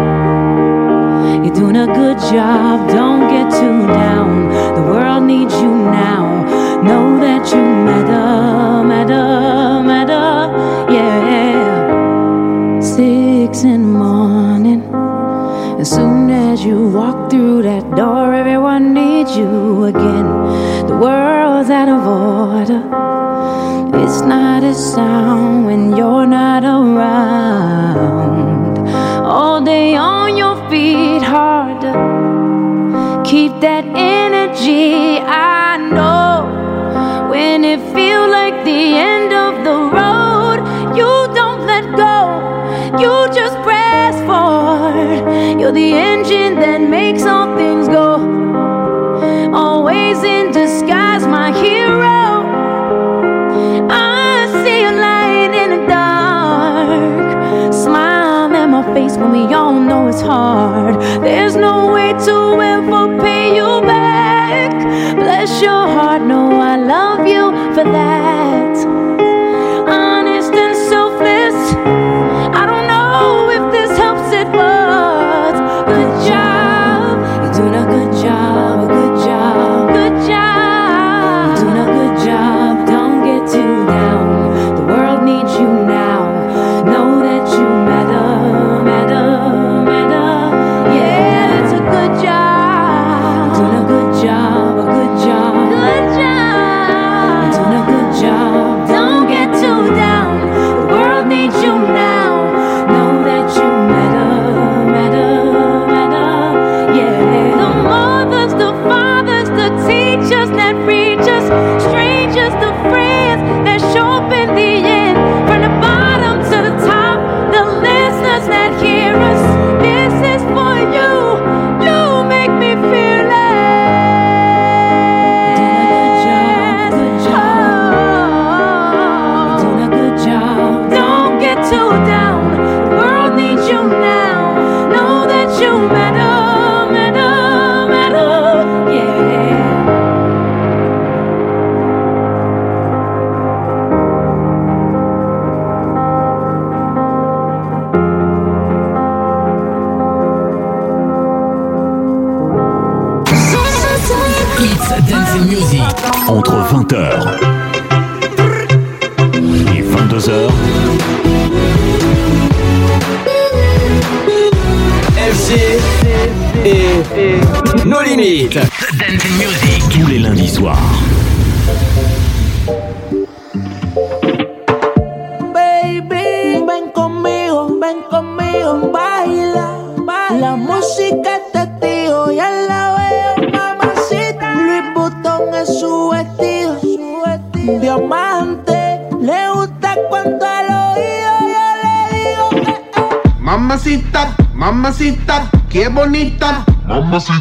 You're doing a good job, don't get too down. The world needs you now. As soon as you walk through that door, everyone needs you again. The world's out of order. It's not a sound when you're not around. All day on your feet, harder. Keep that energy. You're the engine that makes all things go. Always in disguise, my hero. I see a light in the dark. Smile in my face when we all know it's hard. There's no way to ever pay you back. Bless your heart, no, После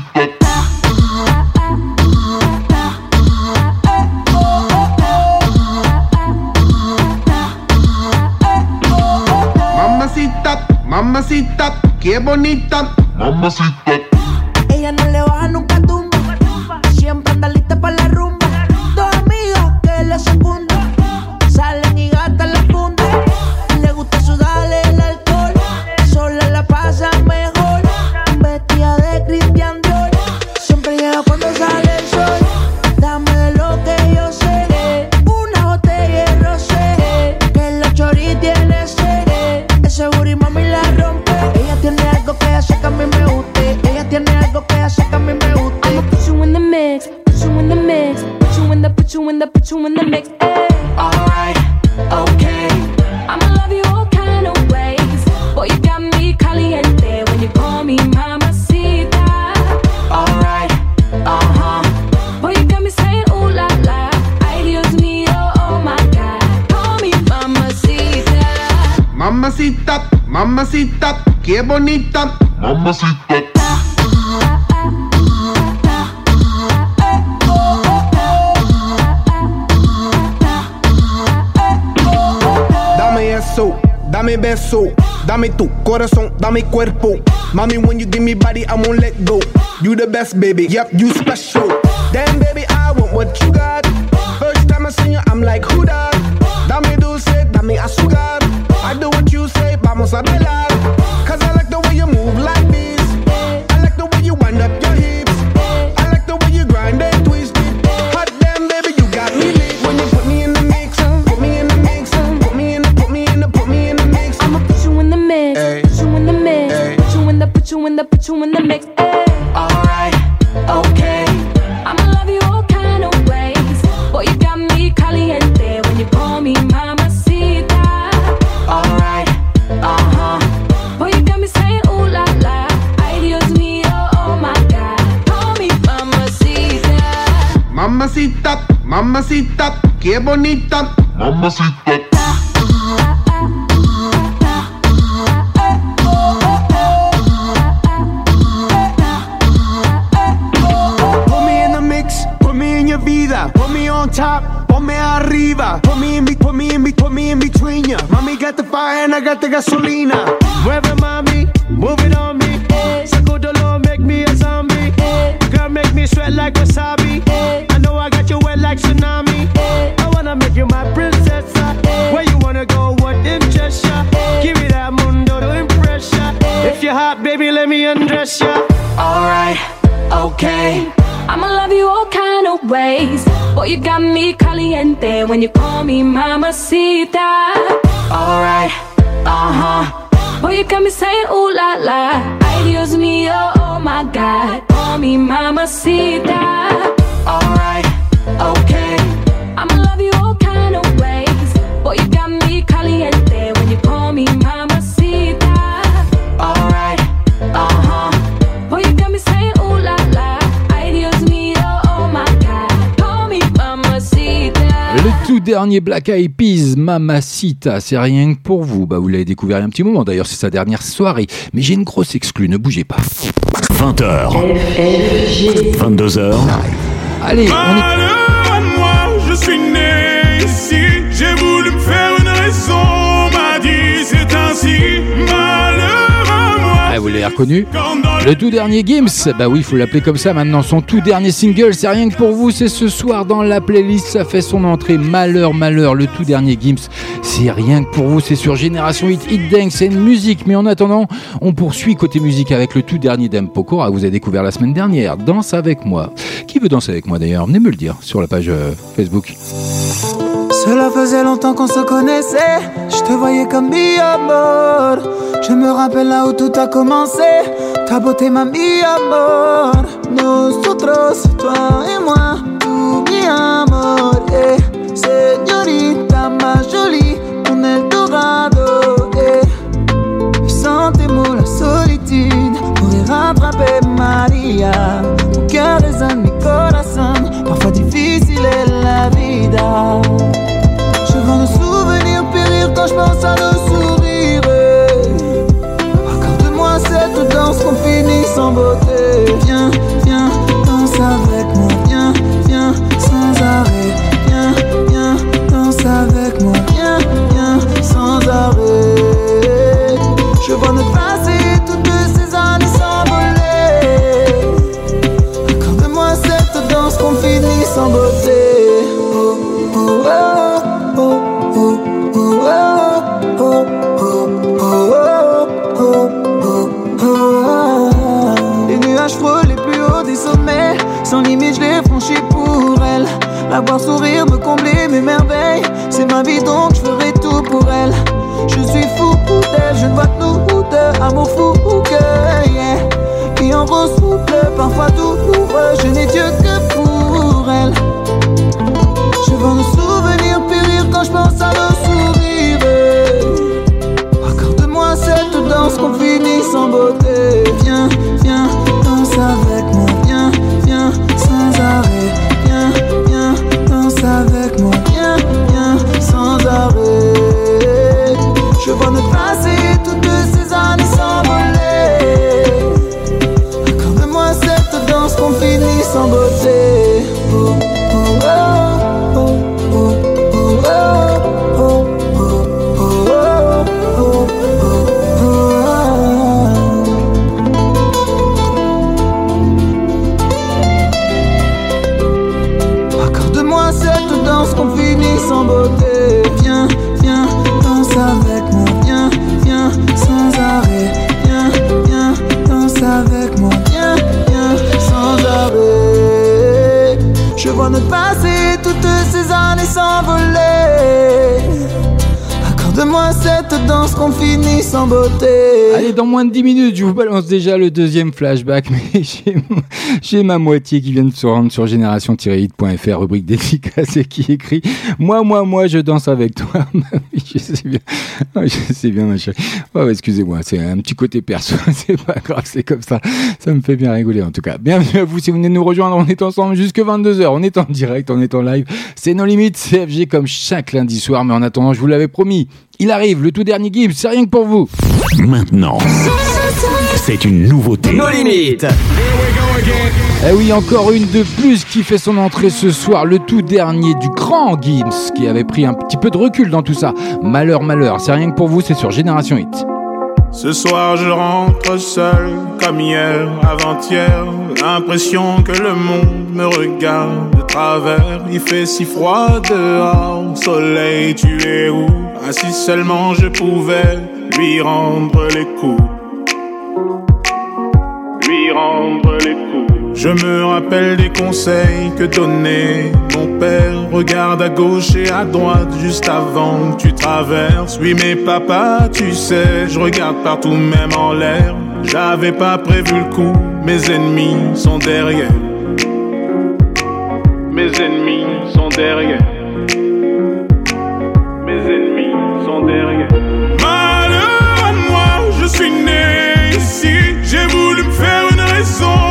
baby. Yep, you special. mamacita. Put me in the mix, put me in your vida, put me on top. Put me arriba, put me in, be, put me in, be, put me in between ya. Mommy got the fire and I got the gasolina. Wherever mommy, move it on me. Eh. Sacudo lo, make me a zombie. Eh. Girl, make me sweat like wasabi. I'ma love you all kind of ways. Boy, you got me caliente when you call me mamacita. Alright, uh huh. Boy, you got me saying ooh la la. Ay, Dios mío, oh, oh my God. Call me mamacita. Alright, okay. dernier Black Eyed Peas, Mamacita, c'est rien que pour vous. Bah, vous l'avez découvert il y a un petit moment, d'ailleurs, c'est sa dernière soirée. Mais j'ai une grosse exclue, ne bougez pas. 20h. 22h. Allez, on vous l'avez reconnu. Le tout dernier Gims, bah oui, il faut l'appeler comme ça maintenant. Son tout dernier single, c'est rien que pour vous, c'est ce soir dans la playlist. Ça fait son entrée. Malheur, malheur, le tout dernier Gims, c'est rien que pour vous, c'est sur Génération Hit, Hit Dang, c'est une musique. Mais en attendant, on poursuit côté musique avec le tout dernier Dem Pokora ah, vous avez découvert la semaine dernière. Danse avec moi. Qui veut danser avec moi d'ailleurs? Venez me le dire sur la page euh, Facebook. Cela faisait longtemps qu'on se connaissait. Je te voyais comme mi amor. Je me rappelle là où tout a commencé. Ta beauté m'a mis amor. Nosotros, toi et moi, tout mi amor. Eh. Señorita más jolie, un Eldorado. Eh. Sentez-moi la solitude pourrait rattraper Maria. Je pense à nos sourires. Accorde-moi cette danse qu'on finit sans beauté. Viens, viens, danse avec moi. Viens, viens, sans arrêt. Viens, viens, danse avec moi. Viens, viens, sans arrêt. Je vois notre passé, toutes ces années s'envoler. Accorde-moi cette danse qu'on finit sans beauté. Oh, oh, oh, La voir sourire, me combler mes merveilles. C'est ma vie donc je ferai tout pour elle. Je suis fou d'elle, je ne vois que nous deux. Amour fou que, yeah. Qui en rose souple, parfois douloureux. Je n'ai Dieu que pour elle. Je vois nos souvenirs périr quand je pense à nos sourires. Accorde-moi cette danse qu'on finit sans beauté. Viens, Cette danse qu'on finit sans beauté. Viens, viens, danse avec moi. Viens, viens, sans arrêt. Viens, viens, danse avec moi. Viens, viens, sans arrêt. Je vois notre passé, toutes ces années s'envoler. Accorde-moi cette danse qu'on finit sans beauté. Allez, dans moins de 10 minutes, je vous balance déjà le deuxième flashback, mais j'ai, ma moitié qui vient de se rendre sur génération-hit.fr, rubrique dédicace, et qui écrit Moi, moi, moi, je danse avec toi. je sais bien, je sais bien, ma chérie. Oh, excusez-moi, c'est un petit côté perso, c'est pas grave, c'est comme ça. Ça me fait bien rigoler en tout cas. Bienvenue à vous si vous venez nous rejoindre, on est ensemble jusque 22h, on est en direct, on est en live. C'est nos limites, CFG comme chaque lundi soir, mais en attendant, je vous l'avais promis. Il arrive, le tout dernier Gibbs, c'est rien que pour vous. Maintenant, c'est une nouveauté. Nos limites. Eh oui, encore une de plus qui fait son entrée ce soir, le tout dernier du grand Gibbs, qui avait pris un petit peu de recul dans tout ça. Malheur, malheur, c'est rien que pour vous, c'est sur Génération Hit. Ce soir je rentre seul comme hier, avant-hier. L'impression que le monde me regarde de travers. Il fait si froid dehors, soleil tu es où? Ah si seulement je pouvais lui rendre les coups. Lui rendre. Je me rappelle des conseils que donnait mon père. Regarde à gauche et à droite juste avant que tu traverses. Oui, mais papa, tu sais, je regarde partout, même en l'air. J'avais pas prévu le coup, mes ennemis sont derrière. Mes ennemis sont derrière. Mes ennemis sont derrière. Malheur à moi, je suis né ici. J'ai voulu me faire une raison,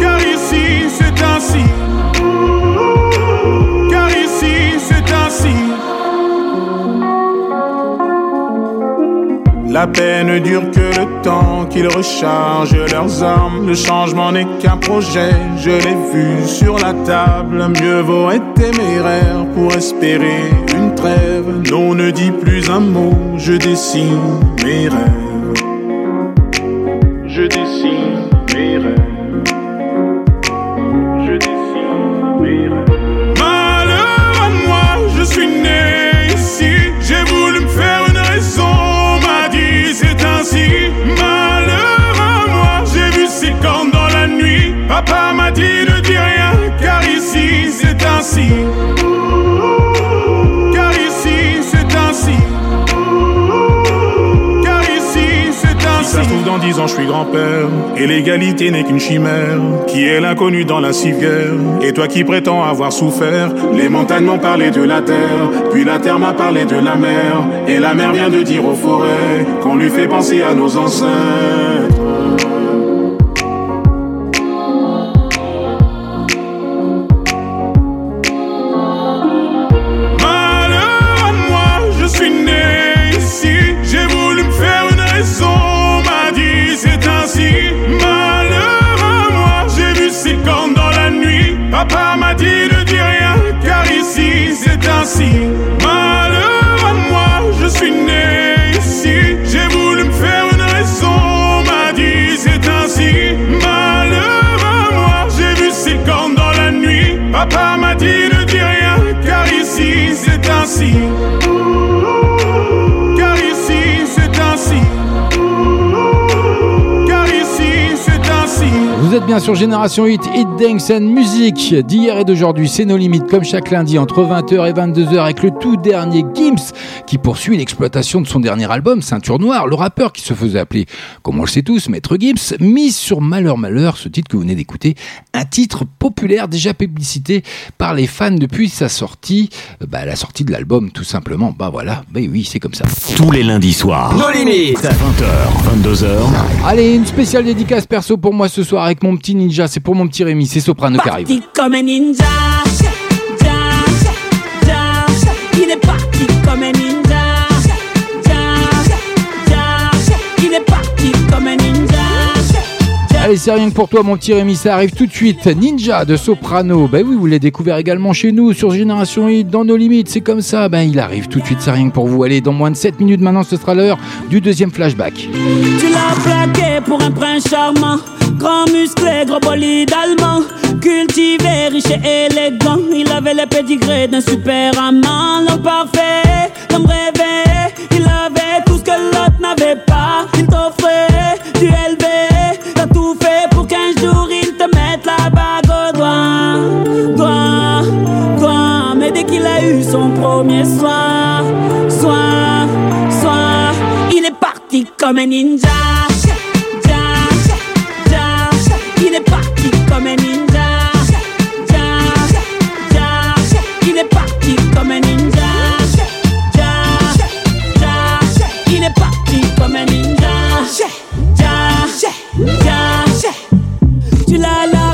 Car ici c'est ainsi. Car ici c'est ainsi. La La paix ne dure que le temps qu'ils rechargent leurs armes. Le changement n'est qu'un projet, je l'ai vu sur la table. Mieux vaut être téméraire pour espérer une trêve. Non, ne dis plus un mot, je dessine mes rêves. Ça se trouve dans dix ans, je suis grand-père. Et l'égalité n'est qu'une chimère. Qui est l'inconnu dans la civière Et toi qui prétends avoir souffert. Les montagnes m'ont parlé de la terre. Puis la terre m'a parlé de la mer. Et la mer vient de dire aux forêts qu'on lui fait penser à nos ancêtres. Ici êtes bien sur Génération Hit, Hit Dance and Music d'hier et d'aujourd'hui. C'est nos limites, comme chaque lundi, entre 20h et 22h, avec le tout dernier Gims qui poursuit l'exploitation de son dernier album, Ceinture Noire. Le rappeur qui se faisait appeler, comme on le sait tous, Maître Gims, mise sur Malheur Malheur, ce titre que vous venez d'écouter, un titre populaire déjà publicité par les fans depuis sa sortie, euh, bah, la sortie de l'album, tout simplement. Bah voilà, bah oui, c'est comme ça. Tous les lundis soirs. Nos limites. 20h, 22h. Allez, une spéciale dédicace perso pour moi ce soir avec mon petit ninja. C'est pour mon petit Rémi, c'est Soprano qui arrive. Allez, c'est rien que pour toi, mon petit Rémi. Ça arrive tout de suite. Ninja de Soprano. Ben oui, vous l'avez découvert également chez nous sur Génération Hit, dans nos limites. C'est comme ça. Ben, il arrive tout de suite. C'est rien que pour vous. Allez, dans moins de 7 minutes maintenant, ce sera l'heure du deuxième flashback. Tu l'as plaqué pour un prince charmant. Grand musclé, gros bolide allemand. Cultivé, riche et élégant. Il avait les pédigrés d'un super amant. L'homme parfait, l'homme rêvé. Il avait tout ce que l'autre n'avait pas. Il t'offrait du LV. Doigt. Doigt. Mais dès qu'il a eu son premier soir, soir, soir, il est parti comme un ninja. Ja, ja, Il est parti comme un ninja. Tu l'as une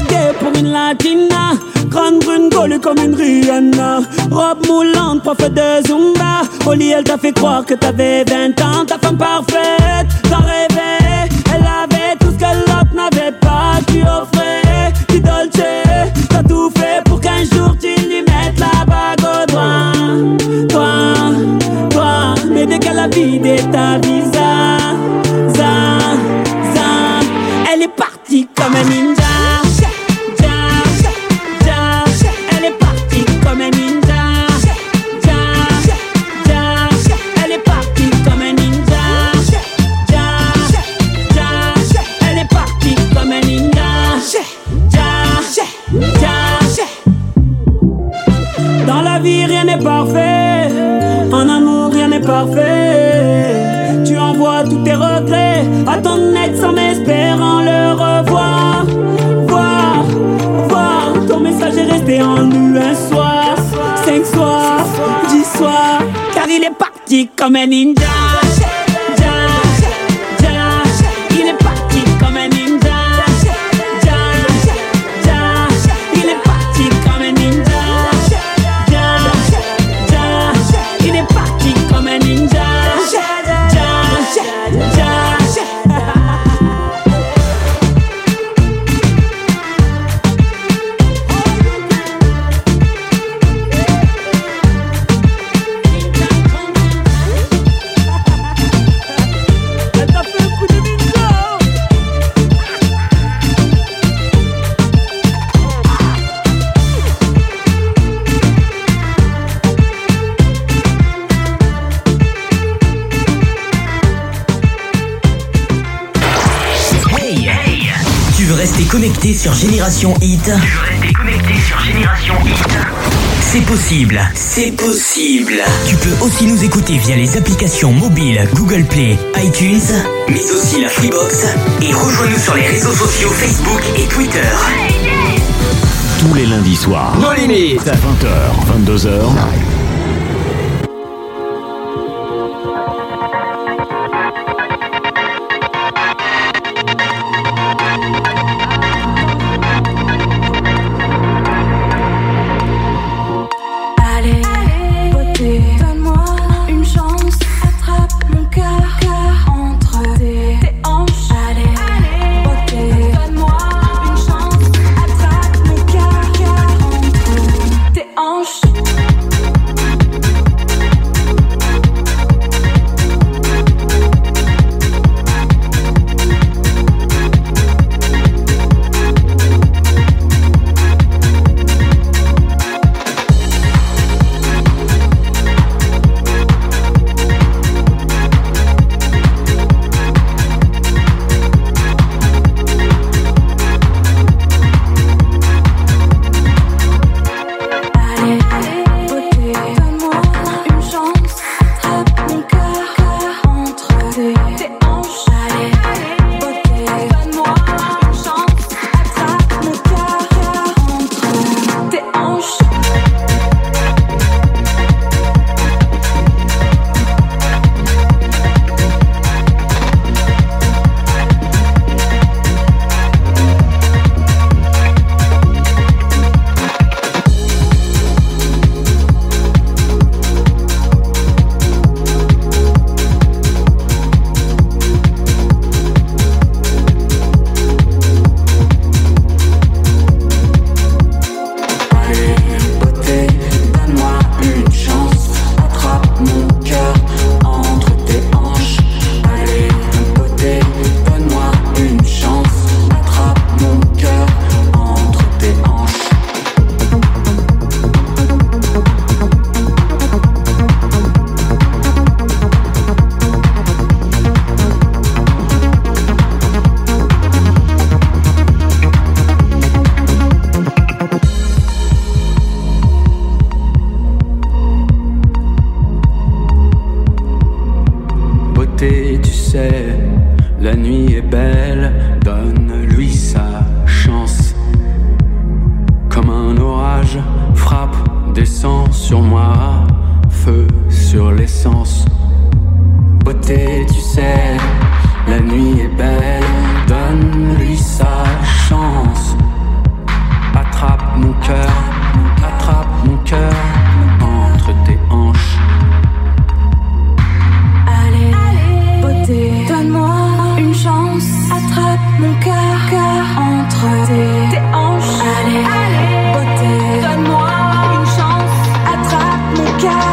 latina. Grande brune gaulue comme une Rihanna. Robe moulante, prof de Zumba. Au lit, elle t'a fait croire que t'avais 20 ans. Ta femme parfaite, t'en rêvais. Elle avait tout ce que l'autre n'avait pas. Tu offrais du dolce. T'as tout fait pour qu'un jour tu lui mettes la bague au doigt. Toi, toi. Mais dès qu'elle a vidé ta visa, za, za, elle est partie comme un ninja. Vie, rien n'est parfait. En amour, rien n'est parfait. Tu envoies tous tes regrets à ton ex en espérant le revoir. Voir, voir. Ton message est resté en un soir, cinq soirs, dix soirs. Car il est parti comme un ninja. Génération Hit Tu veux rester connecté sur Génération Hit C'est possible, c'est possible. Tu peux aussi nous écouter via les applications mobiles Google Play, iTunes, mais aussi la Freebox. Et rejoins-nous sur les réseaux sociaux Facebook et Twitter. Tous les lundis soirs. Nos limites. 20h, 22h.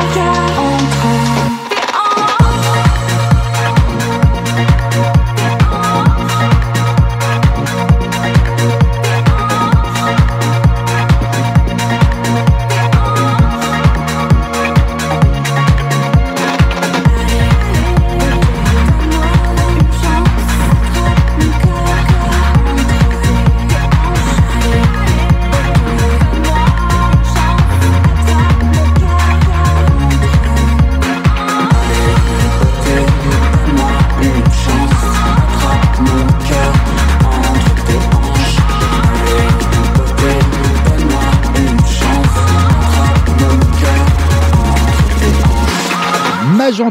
Mon cœur, cœur entre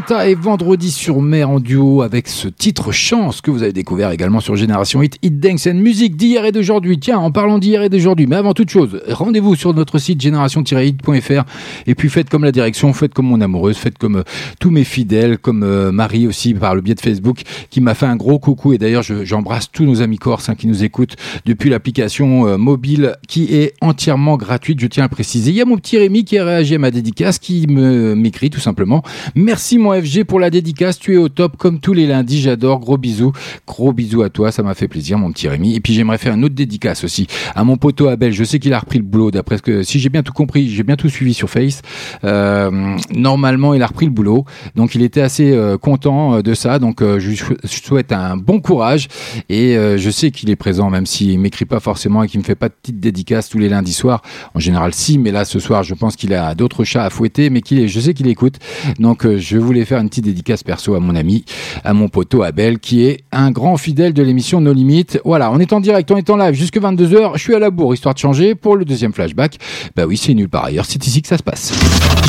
et Vendredi sur mer en duo avec ce titre Chance que vous avez découvert également sur Génération Hit, Hit Dance and Music d'hier et d'aujourd'hui. Tiens, en parlant d'hier et d'aujourd'hui, mais avant toute chose, rendez-vous sur notre site génération-hit.fr et puis faites comme la direction, faites comme mon amoureuse, faites comme euh, tous mes fidèles, comme euh, Marie aussi par le biais de Facebook qui m'a fait un gros coucou et d'ailleurs je- j'embrasse tous nos amis corses hein, qui nous écoutent depuis l'application euh, mobile qui est entièrement gratuite, je tiens à préciser. Il y a mon petit Rémi qui a réagi à ma dédicace, qui m'écrit tout simplement. Merci mon FG pour la dédicace. Tu es au top comme tous les lundis. J'adore. Gros bisous. Gros bisous à toi. Ça m'a fait plaisir, mon petit Rémi. Et puis j'aimerais faire une autre dédicace aussi à mon poteau Abel. Je sais qu'il a repris le boulot d'après ce que, si j'ai bien tout compris, j'ai bien tout suivi sur Face. Euh, normalement, il a repris le boulot. Donc il était assez euh, content euh, de ça. Donc je je souhaite un bon courage. Et je sais qu'il est présent, même s'il m'écrit pas forcément et qu'il me fait pas de petites dédicaces tous les lundis soirs. En général, si, mais là ce soir, je pense qu'il a d'autres chats à fouetter, mais qu'il est, je sais qu'il écoute. Donc je voulais faire une petite dédicace perso à mon ami, à mon poteau Abel, qui est un grand fidèle de l'émission No Limites. Voilà, on est en direct, on est en live jusque 22h. Je suis à la bourre, histoire de changer pour le deuxième flashback. Bah oui, c'est nul par ailleurs. C'est ici que ça se passe.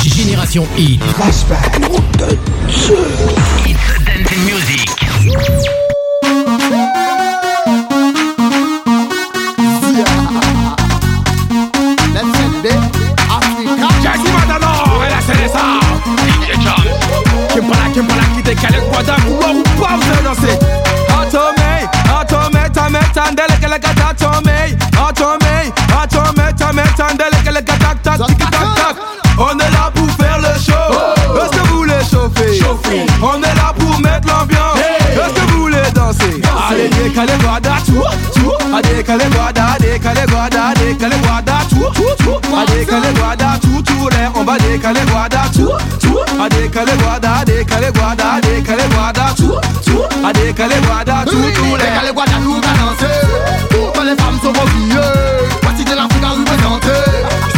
Génération Hit. Flashback. Music. Qui ou pas vous danser. Tandele, gata tandele, gata tac, tic tac tac. On est là pour faire le show. Est-ce que vous voulez chauffer? On est là pour mettre l'ambiance. Est-ce que vous voulez danser? Allez, décalez guada, tout, tout Allez, décalez guada, décalez guada, décalez guada, tout, tout, tout Allez, décalez guada, tout, tout l'air On va décaler guada, tout, tout Allez, décalez guada, décalez guada, décalez guada, tout, tout Allez, décalez guada, tout, tout l'air Décalez guada, nous va danser Toutes les femmes sont mobiles Voici de l'Afrique à représenter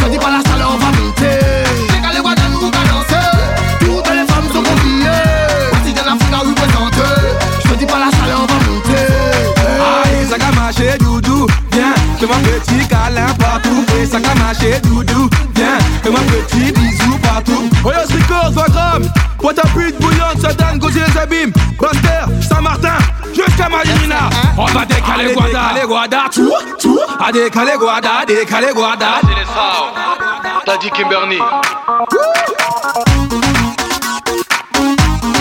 fais-moi petit câlin partout. Et ça a marché, doudou, viens, fais-moi petit bisou partout. Oyos Records, Vagram, Pointe à pute, bouillante, Satan, Zabim, Baster, Saint-Martin, jusqu'à Marina. On va décaler Guada, décaler Guada, tout, tout, à décaler Guada, décaler Guada. C'est les sounds. T'as dit Kimberly.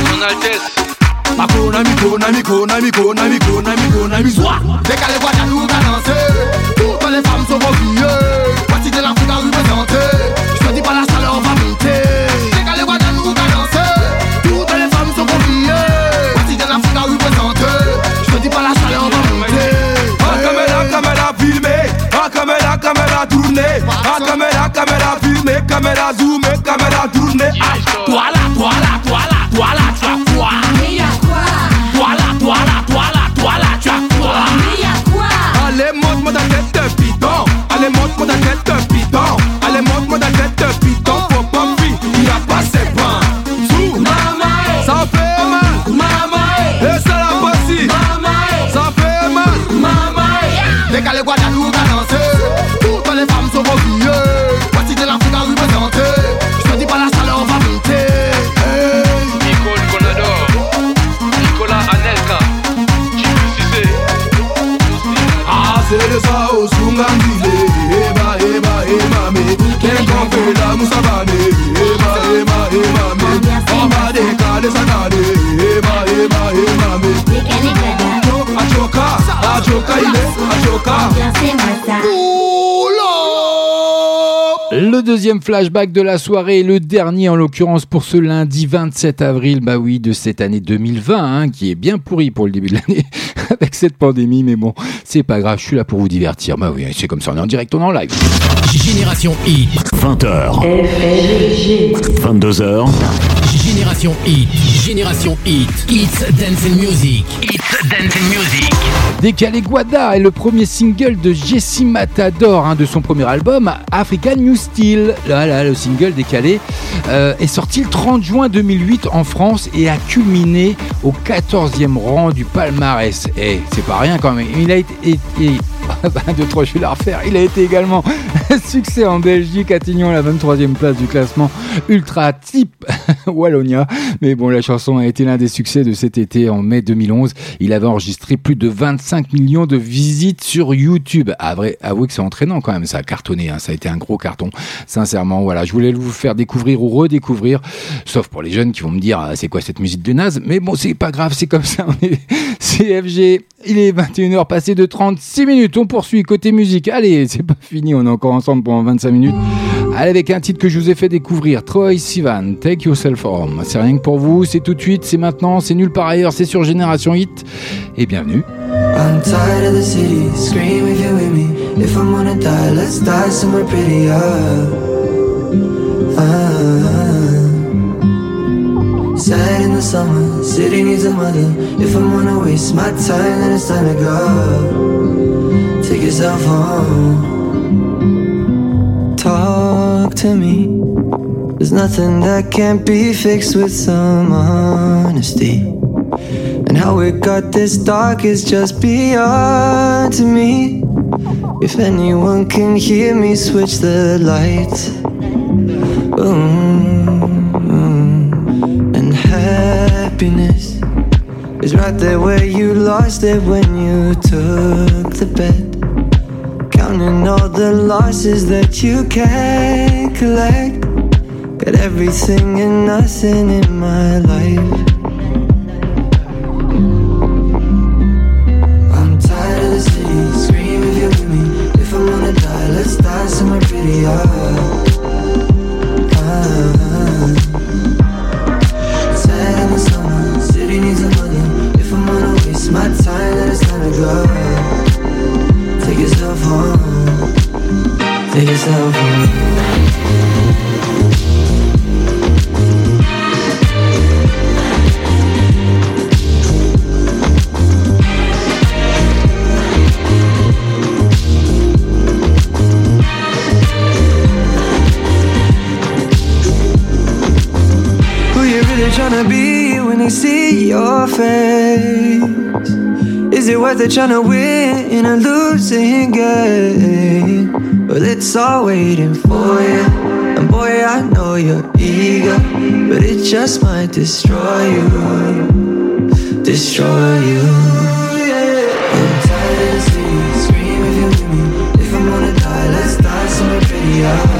Son Altesse. Mi kona mi mi kona mi zwa Toutes les femmes sont mobiles deuxième flashback de la soirée, le dernier en l'occurrence pour ce lundi 27 avril, bah oui, de cette année 2020, hein, qui est bien pourri pour le début de l'année avec cette pandémie, mais bon, c'est pas grave, je suis là pour vous divertir. Bah oui, c'est comme ça, on est en direct, on est en live. Génération Hit. 20h. 22h. Génération Hit. Génération Hit. It's Dance and Music. It's Dance and Music. Décalé Guada est le premier single de Jessie Matador hein, de son premier album African New Style. Là, là, le single décalé euh, est sorti le 30 juin 2008 en France et a culminé au 14e rang du palmarès. Et c'est pas rien quand même. Il a été. été- un, deux, trois, je vais la refaire. Il a été également succès en Belgique, atteignant la 23e place du classement Ultra Type Wallonia. Mais bon, la chanson a été l'un des succès de cet été en mai 2011. Il avait enregistré plus de 25 millions de visites sur YouTube. À vrai, avouez que c'est entraînant quand même. Ça a cartonné, hein. ça a été un gros carton. Sincèrement, voilà, je voulais vous faire découvrir ou redécouvrir. Sauf pour les jeunes qui vont me dire, ah, c'est quoi cette musique de naze? Mais bon, c'est pas grave, c'est comme ça. On est CFG. Il est 21h passé de 36 minutes. On poursuit côté musique. Allez, c'est pas fini. On est encore ensemble pendant 25 minutes Allez, avec un titre que je vous ai fait découvrir, Troy Sivan, Take Yourself Home. C'est rien que pour vous, c'est tout de suite, c'est maintenant, c'est nulle part ailleurs, c'est sur Génération Hit. Et bienvenue. I'm tired of the city, scream if you're with me. If I'm gonna die, let's die somewhere prettier. Ah. Sad in the summer, city needs a mother. If I'm gonna waste my time, then it's time to go. Take yourself home. Talk to me. There's nothing that can't be fixed with some honesty. And how it got this dark is just beyond to me. If anyone can hear me, switch the lights. Mm, And happiness is right there where you lost it when you took the bet. Counting all the losses that you can't collect. Got everything and nothing in my life. I'm tired of the city, scream if you're with me. If I'm gonna die, let's die somewhere prettier. It tryna win in a losing game? Well, it's all waiting for you. And boy, I know you're eager, but it just might destroy you. Destroy you. I'm tired of the scream if you're me. If I'm gonna die, let's die somewhere prettier.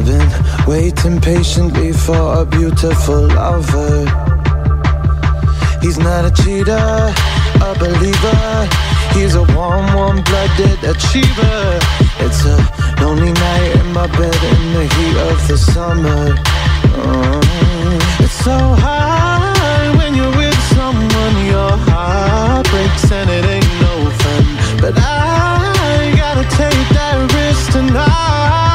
I've been waiting patiently for a beautiful lover. He's not a cheater, a believer. He's a warm, warm blooded achiever. It's a lonely night in my bed in the heat of the summer. Oh, it's so hard when you're with someone, your heart breaks and it ain't no fun. But I gotta take that risk tonight.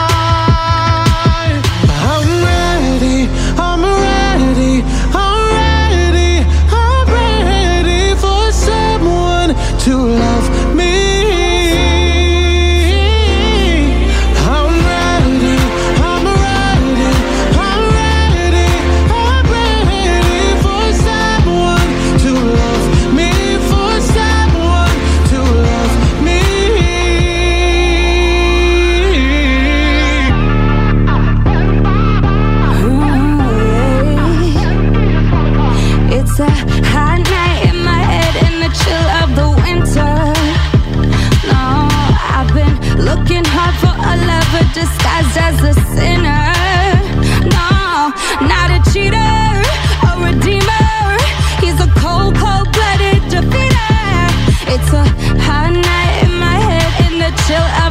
In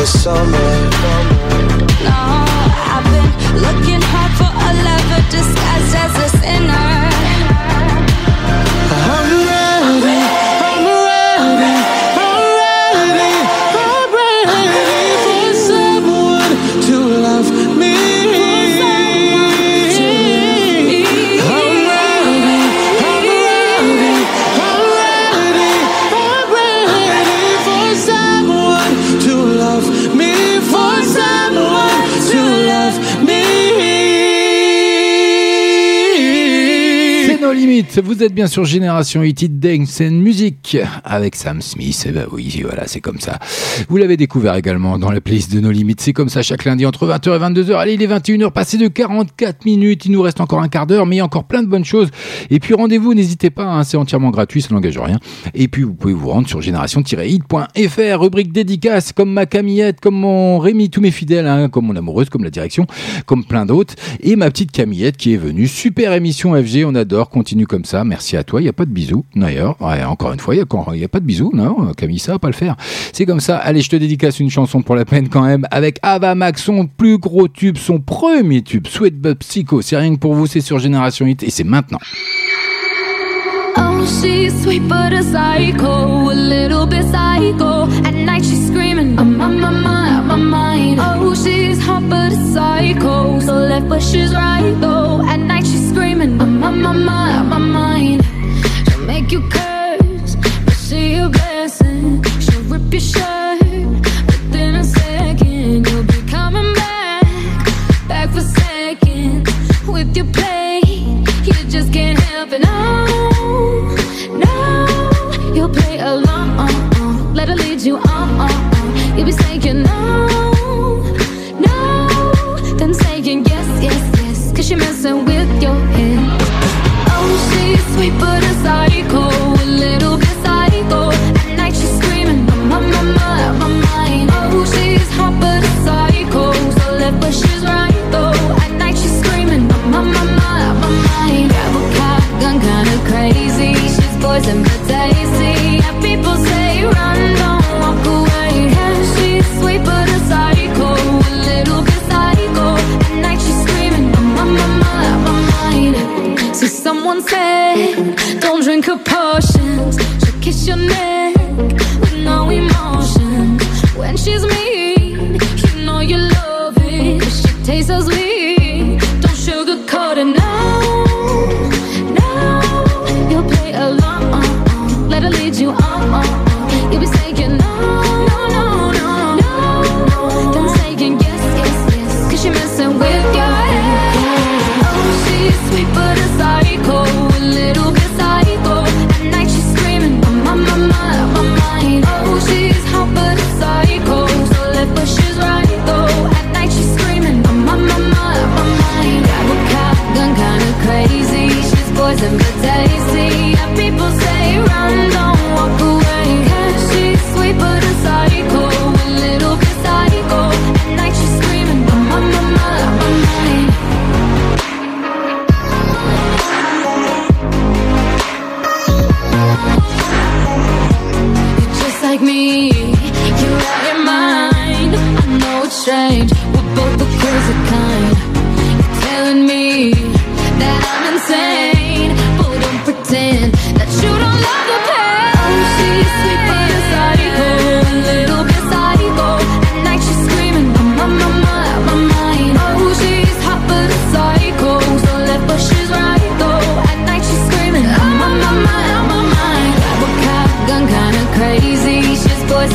heat of the summer. Vous êtes bien sur Génération Hit It Dance and Music avec Sam Smith. Eh ben oui, voilà, c'est comme ça. Vous l'avez découvert également dans la playlist de nos limites. C'est comme ça chaque lundi entre 20h et 22h. Allez, il est 21h passé de 44 minutes. Il nous reste encore un quart d'heure, mais il y a encore plein de bonnes choses. Et puis rendez-vous, n'hésitez pas, hein, c'est entièrement gratuit, ça n'engage rien. Et puis vous pouvez vous rendre sur génération-hit.fr, rubrique dédicace, comme ma Camillette, comme mon Rémi, tous mes fidèles, hein, comme mon amoureuse, comme la direction, comme plein d'autres. Et ma petite Camillette qui est venue. Super émission FG, on adore, continue comme ça. Merci à toi. Il n'y a pas de bisous, d'ailleurs. Encore une fois, il n'y a, pas de bisous, non Camille, ça va pas le faire. C'est comme ça. Allez, je te dédicace une chanson pour la peine quand même, avec Ava Max, son plus gros tube, son premier tube, Sweet But Psycho. C'est rien que pour vous, c'est sur Génération Hit et c'est maintenant. Oh, she's sweet but psycho, little psycho. My mind. Oh, she's hot but a psycho, so left but she's right though. At night she's screaming, I'm on my mind, my mind. She'll make you curse, but she a blessing. She'll rip your shirt within a second. You'll be coming back, back for second with your play. You just can't help it. No, no, you'll play along. Uh, uh. Let her lead you on. You'll be saying Cause you're messing with your Don't drink her potions. Just kiss your neck.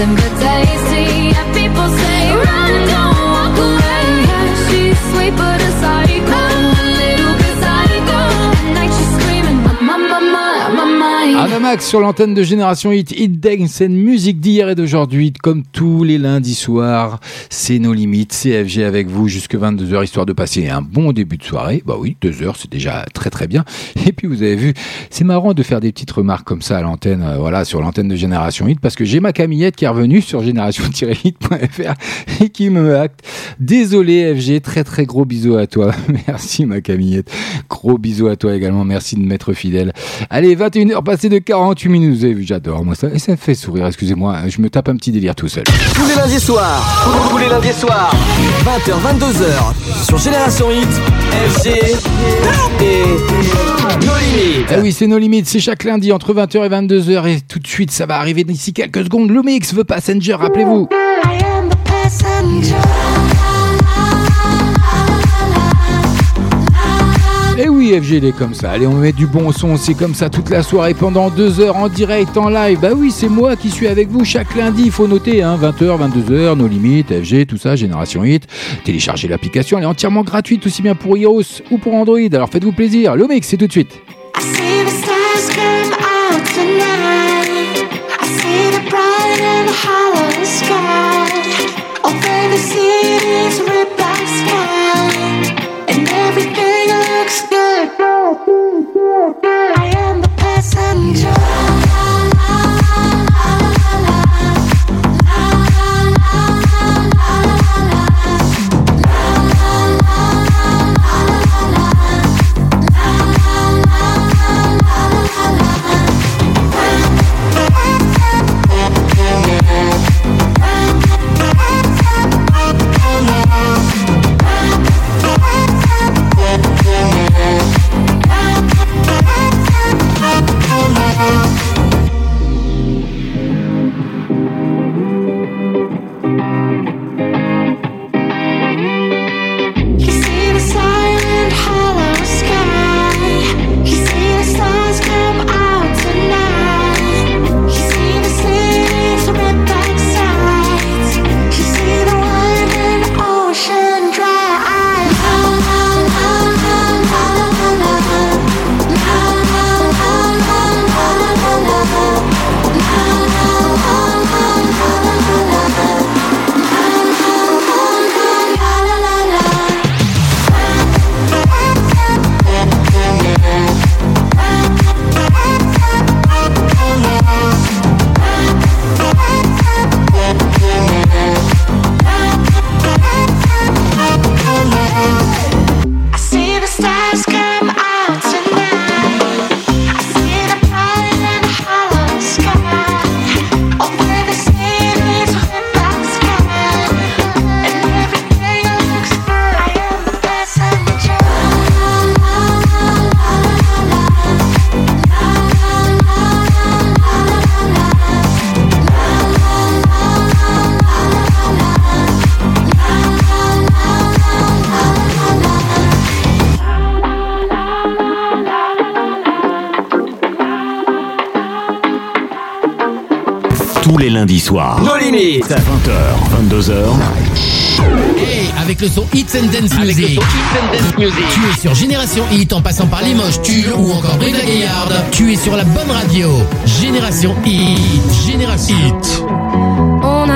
She's poison Avamax sur l'antenne de Génération Hit, Hit Dance and musique d'hier et d'aujourd'hui, comme tous les lundis soirs, c'est nos limites, CFG avec vous jusque 22h, histoire de passer un bon début de soirée. Bah oui, deux heures, c'est déjà très très bien. Et puis vous avez vu, c'est marrant de faire des petites remarques comme ça à l'antenne, euh, voilà, sur l'antenne de Génération Hit, parce que j'ai ma Camillette qui est revenue sur génération-hit.fr et qui me acte. Désolé FG, très très gros bisous à toi. Merci ma Camillette. Gros bisous à toi également, merci de m'être fidèle. Allez, 21h passées de 48 minutes, vous avez vu, j'adore moi ça. Et ça me fait sourire, excusez-moi, je me tape un petit délire tout seul. Tous les lundis soirs, tous les lundis soirs, 20h, 22h, sur Génération Hit, FG et nos limites. Ah oui, c'est nos limites, c'est chaque lundi entre 20h et 22h et tout de suite ça va arriver d'ici quelques secondes. Le mix veut Passenger, rappelez-vous. Et oui, FG, il est comme ça. Allez, on met du bon son, c'est comme ça toute la soirée pendant deux heures en direct, en live. Bah oui, c'est moi qui suis avec vous chaque lundi, il faut noter, hein, 20h, 22h, nos limites, FG, tout ça, Génération Hit. Téléchargez l'application, elle est entièrement gratuite, aussi bien pour iOS ou pour Android. Alors faites-vous plaisir. Le mix, c'est tout de suite. 22h. Hey, avec le son Hits and Dance Avec le Music. son Hits and Dance Music. Tu es sur Génération Hit en passant par Limoges, Tulle ou encore Brive la Gaillarde. Tu es sur la bonne radio. Génération Hit. Génération Hit. On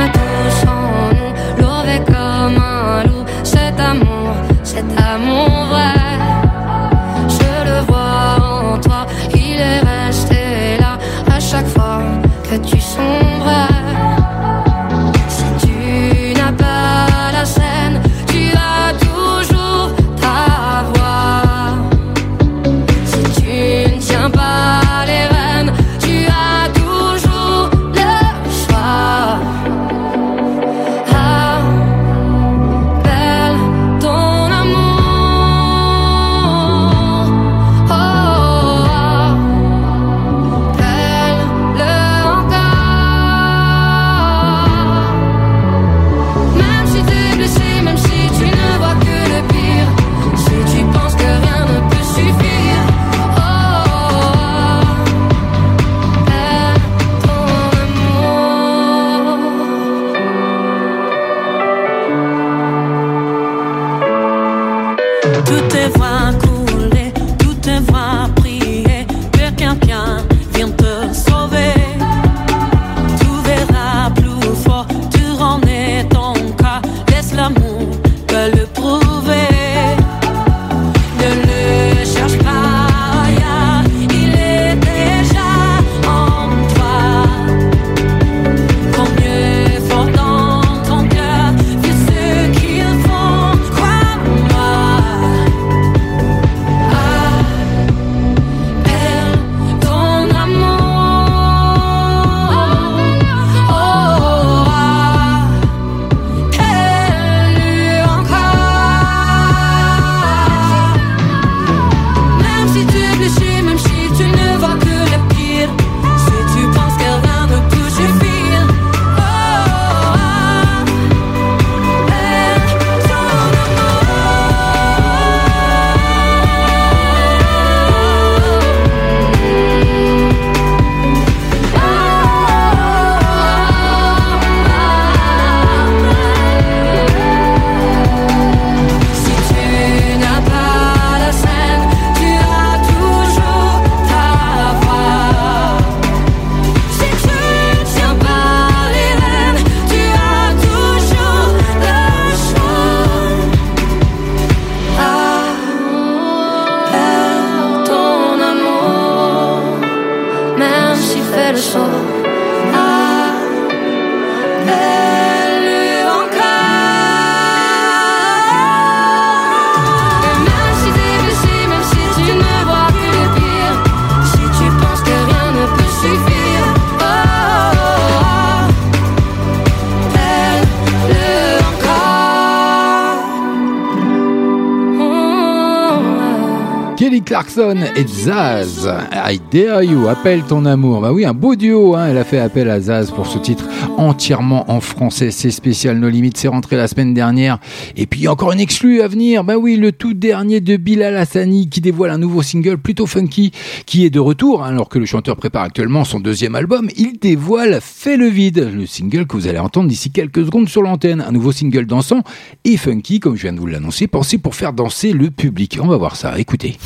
Clarkson et Zaz. I dare you, appelle ton amour. Bah oui, un beau duo. Hein. Elle a fait appel à Zaz pour ce titre entièrement en français. C'est spécial, nos limites. C'est rentré la semaine dernière. Et puis encore une exclue à venir. Bah oui, le tout dernier de Bilal Hassani qui dévoile un nouveau single plutôt funky qui est de retour. hein, alors que le chanteur prépare actuellement son deuxième album, il dévoile Fais le vide, le single que vous allez entendre d'ici quelques secondes sur l'antenne. Un nouveau single dansant et funky, comme je viens de vous l'annoncer, pensé pour faire danser le public. On va voir ça. Écoutez.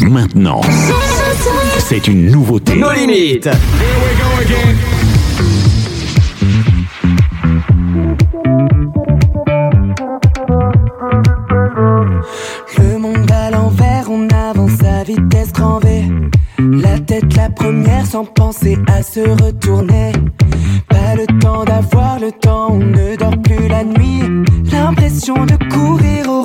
Maintenant, c'est une nouveauté. Nos limites. Le monde à l'envers, on avance à vitesse grand V. La tête la première sans penser à se retourner. Pas le temps d'avoir le temps, on ne dort plus la nuit. L'impression de courir au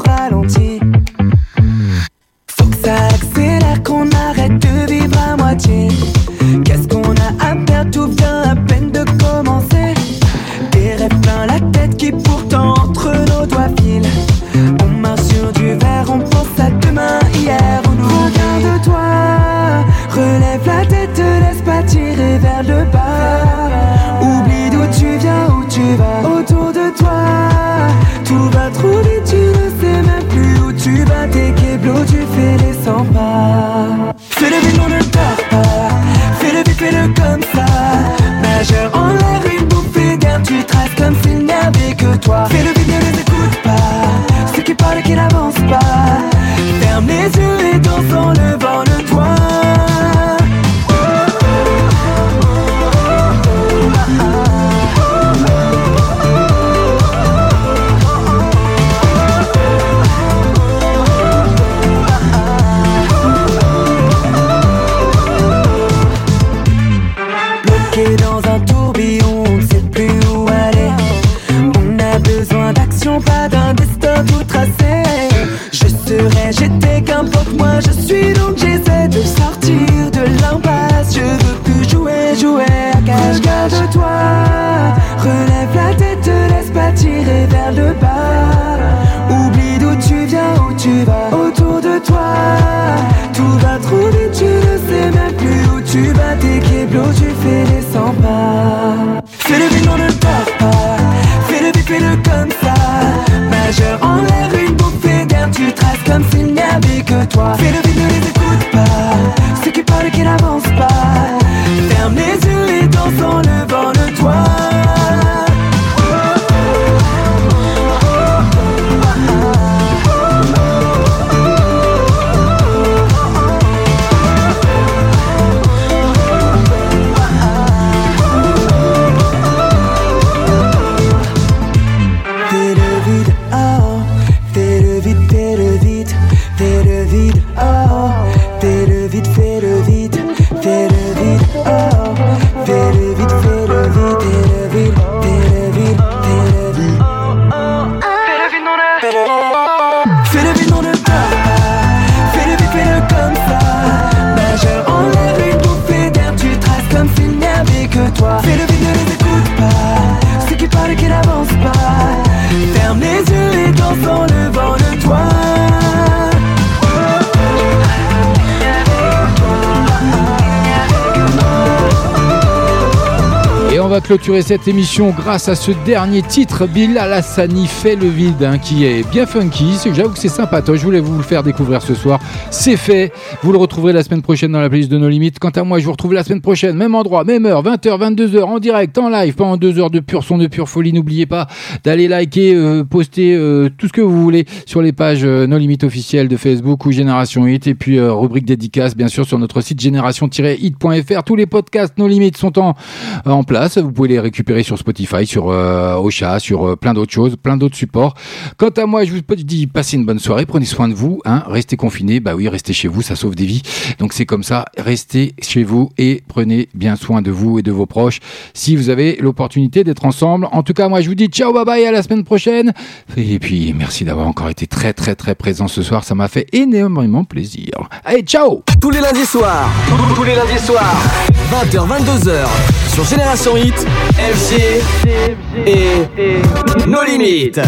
cette émission grâce à ce dernier titre, Bilal Hassani fait le vide, hein, qui est bien funky. J'avoue que c'est sympatoche. Je voulais vous le faire découvrir ce soir. C'est fait. Vous le retrouverez la semaine prochaine dans la playlist de nos limites. Quant à moi, je vous retrouve la semaine prochaine, même endroit, même heure, 20h, 22h, en direct, en live, pendant deux heures de pur son, de pure folie. N'oubliez pas d'aller liker, euh, poster euh, tout ce que vous voulez sur les pages euh, nos limites officielles de Facebook ou Génération Hit. Et puis, rubrique dédicace, bien sûr, sur notre site génération-hit.fr. Tous les podcasts nos limites sont en, en place. Vous pouvez récupérer sur Spotify, sur euh, Ocha, sur euh, plein d'autres choses, plein d'autres supports. Quant à moi, je vous dis passez une bonne soirée, prenez soin de vous, hein, restez confinés. Bah oui, restez chez vous, ça sauve des vies. Donc c'est comme ça, restez chez vous et prenez bien soin de vous et de vos proches si vous avez l'opportunité d'être ensemble. En tout cas, moi je vous dis ciao, bye bye, à la semaine prochaine. Et puis merci d'avoir encore été très très très présent ce soir, ça m'a fait énormément plaisir. Allez, ciao Tous les lundis soirs, tous les lundis soirs, 20h, 22h, sur Génération Hit, FG et nos limites.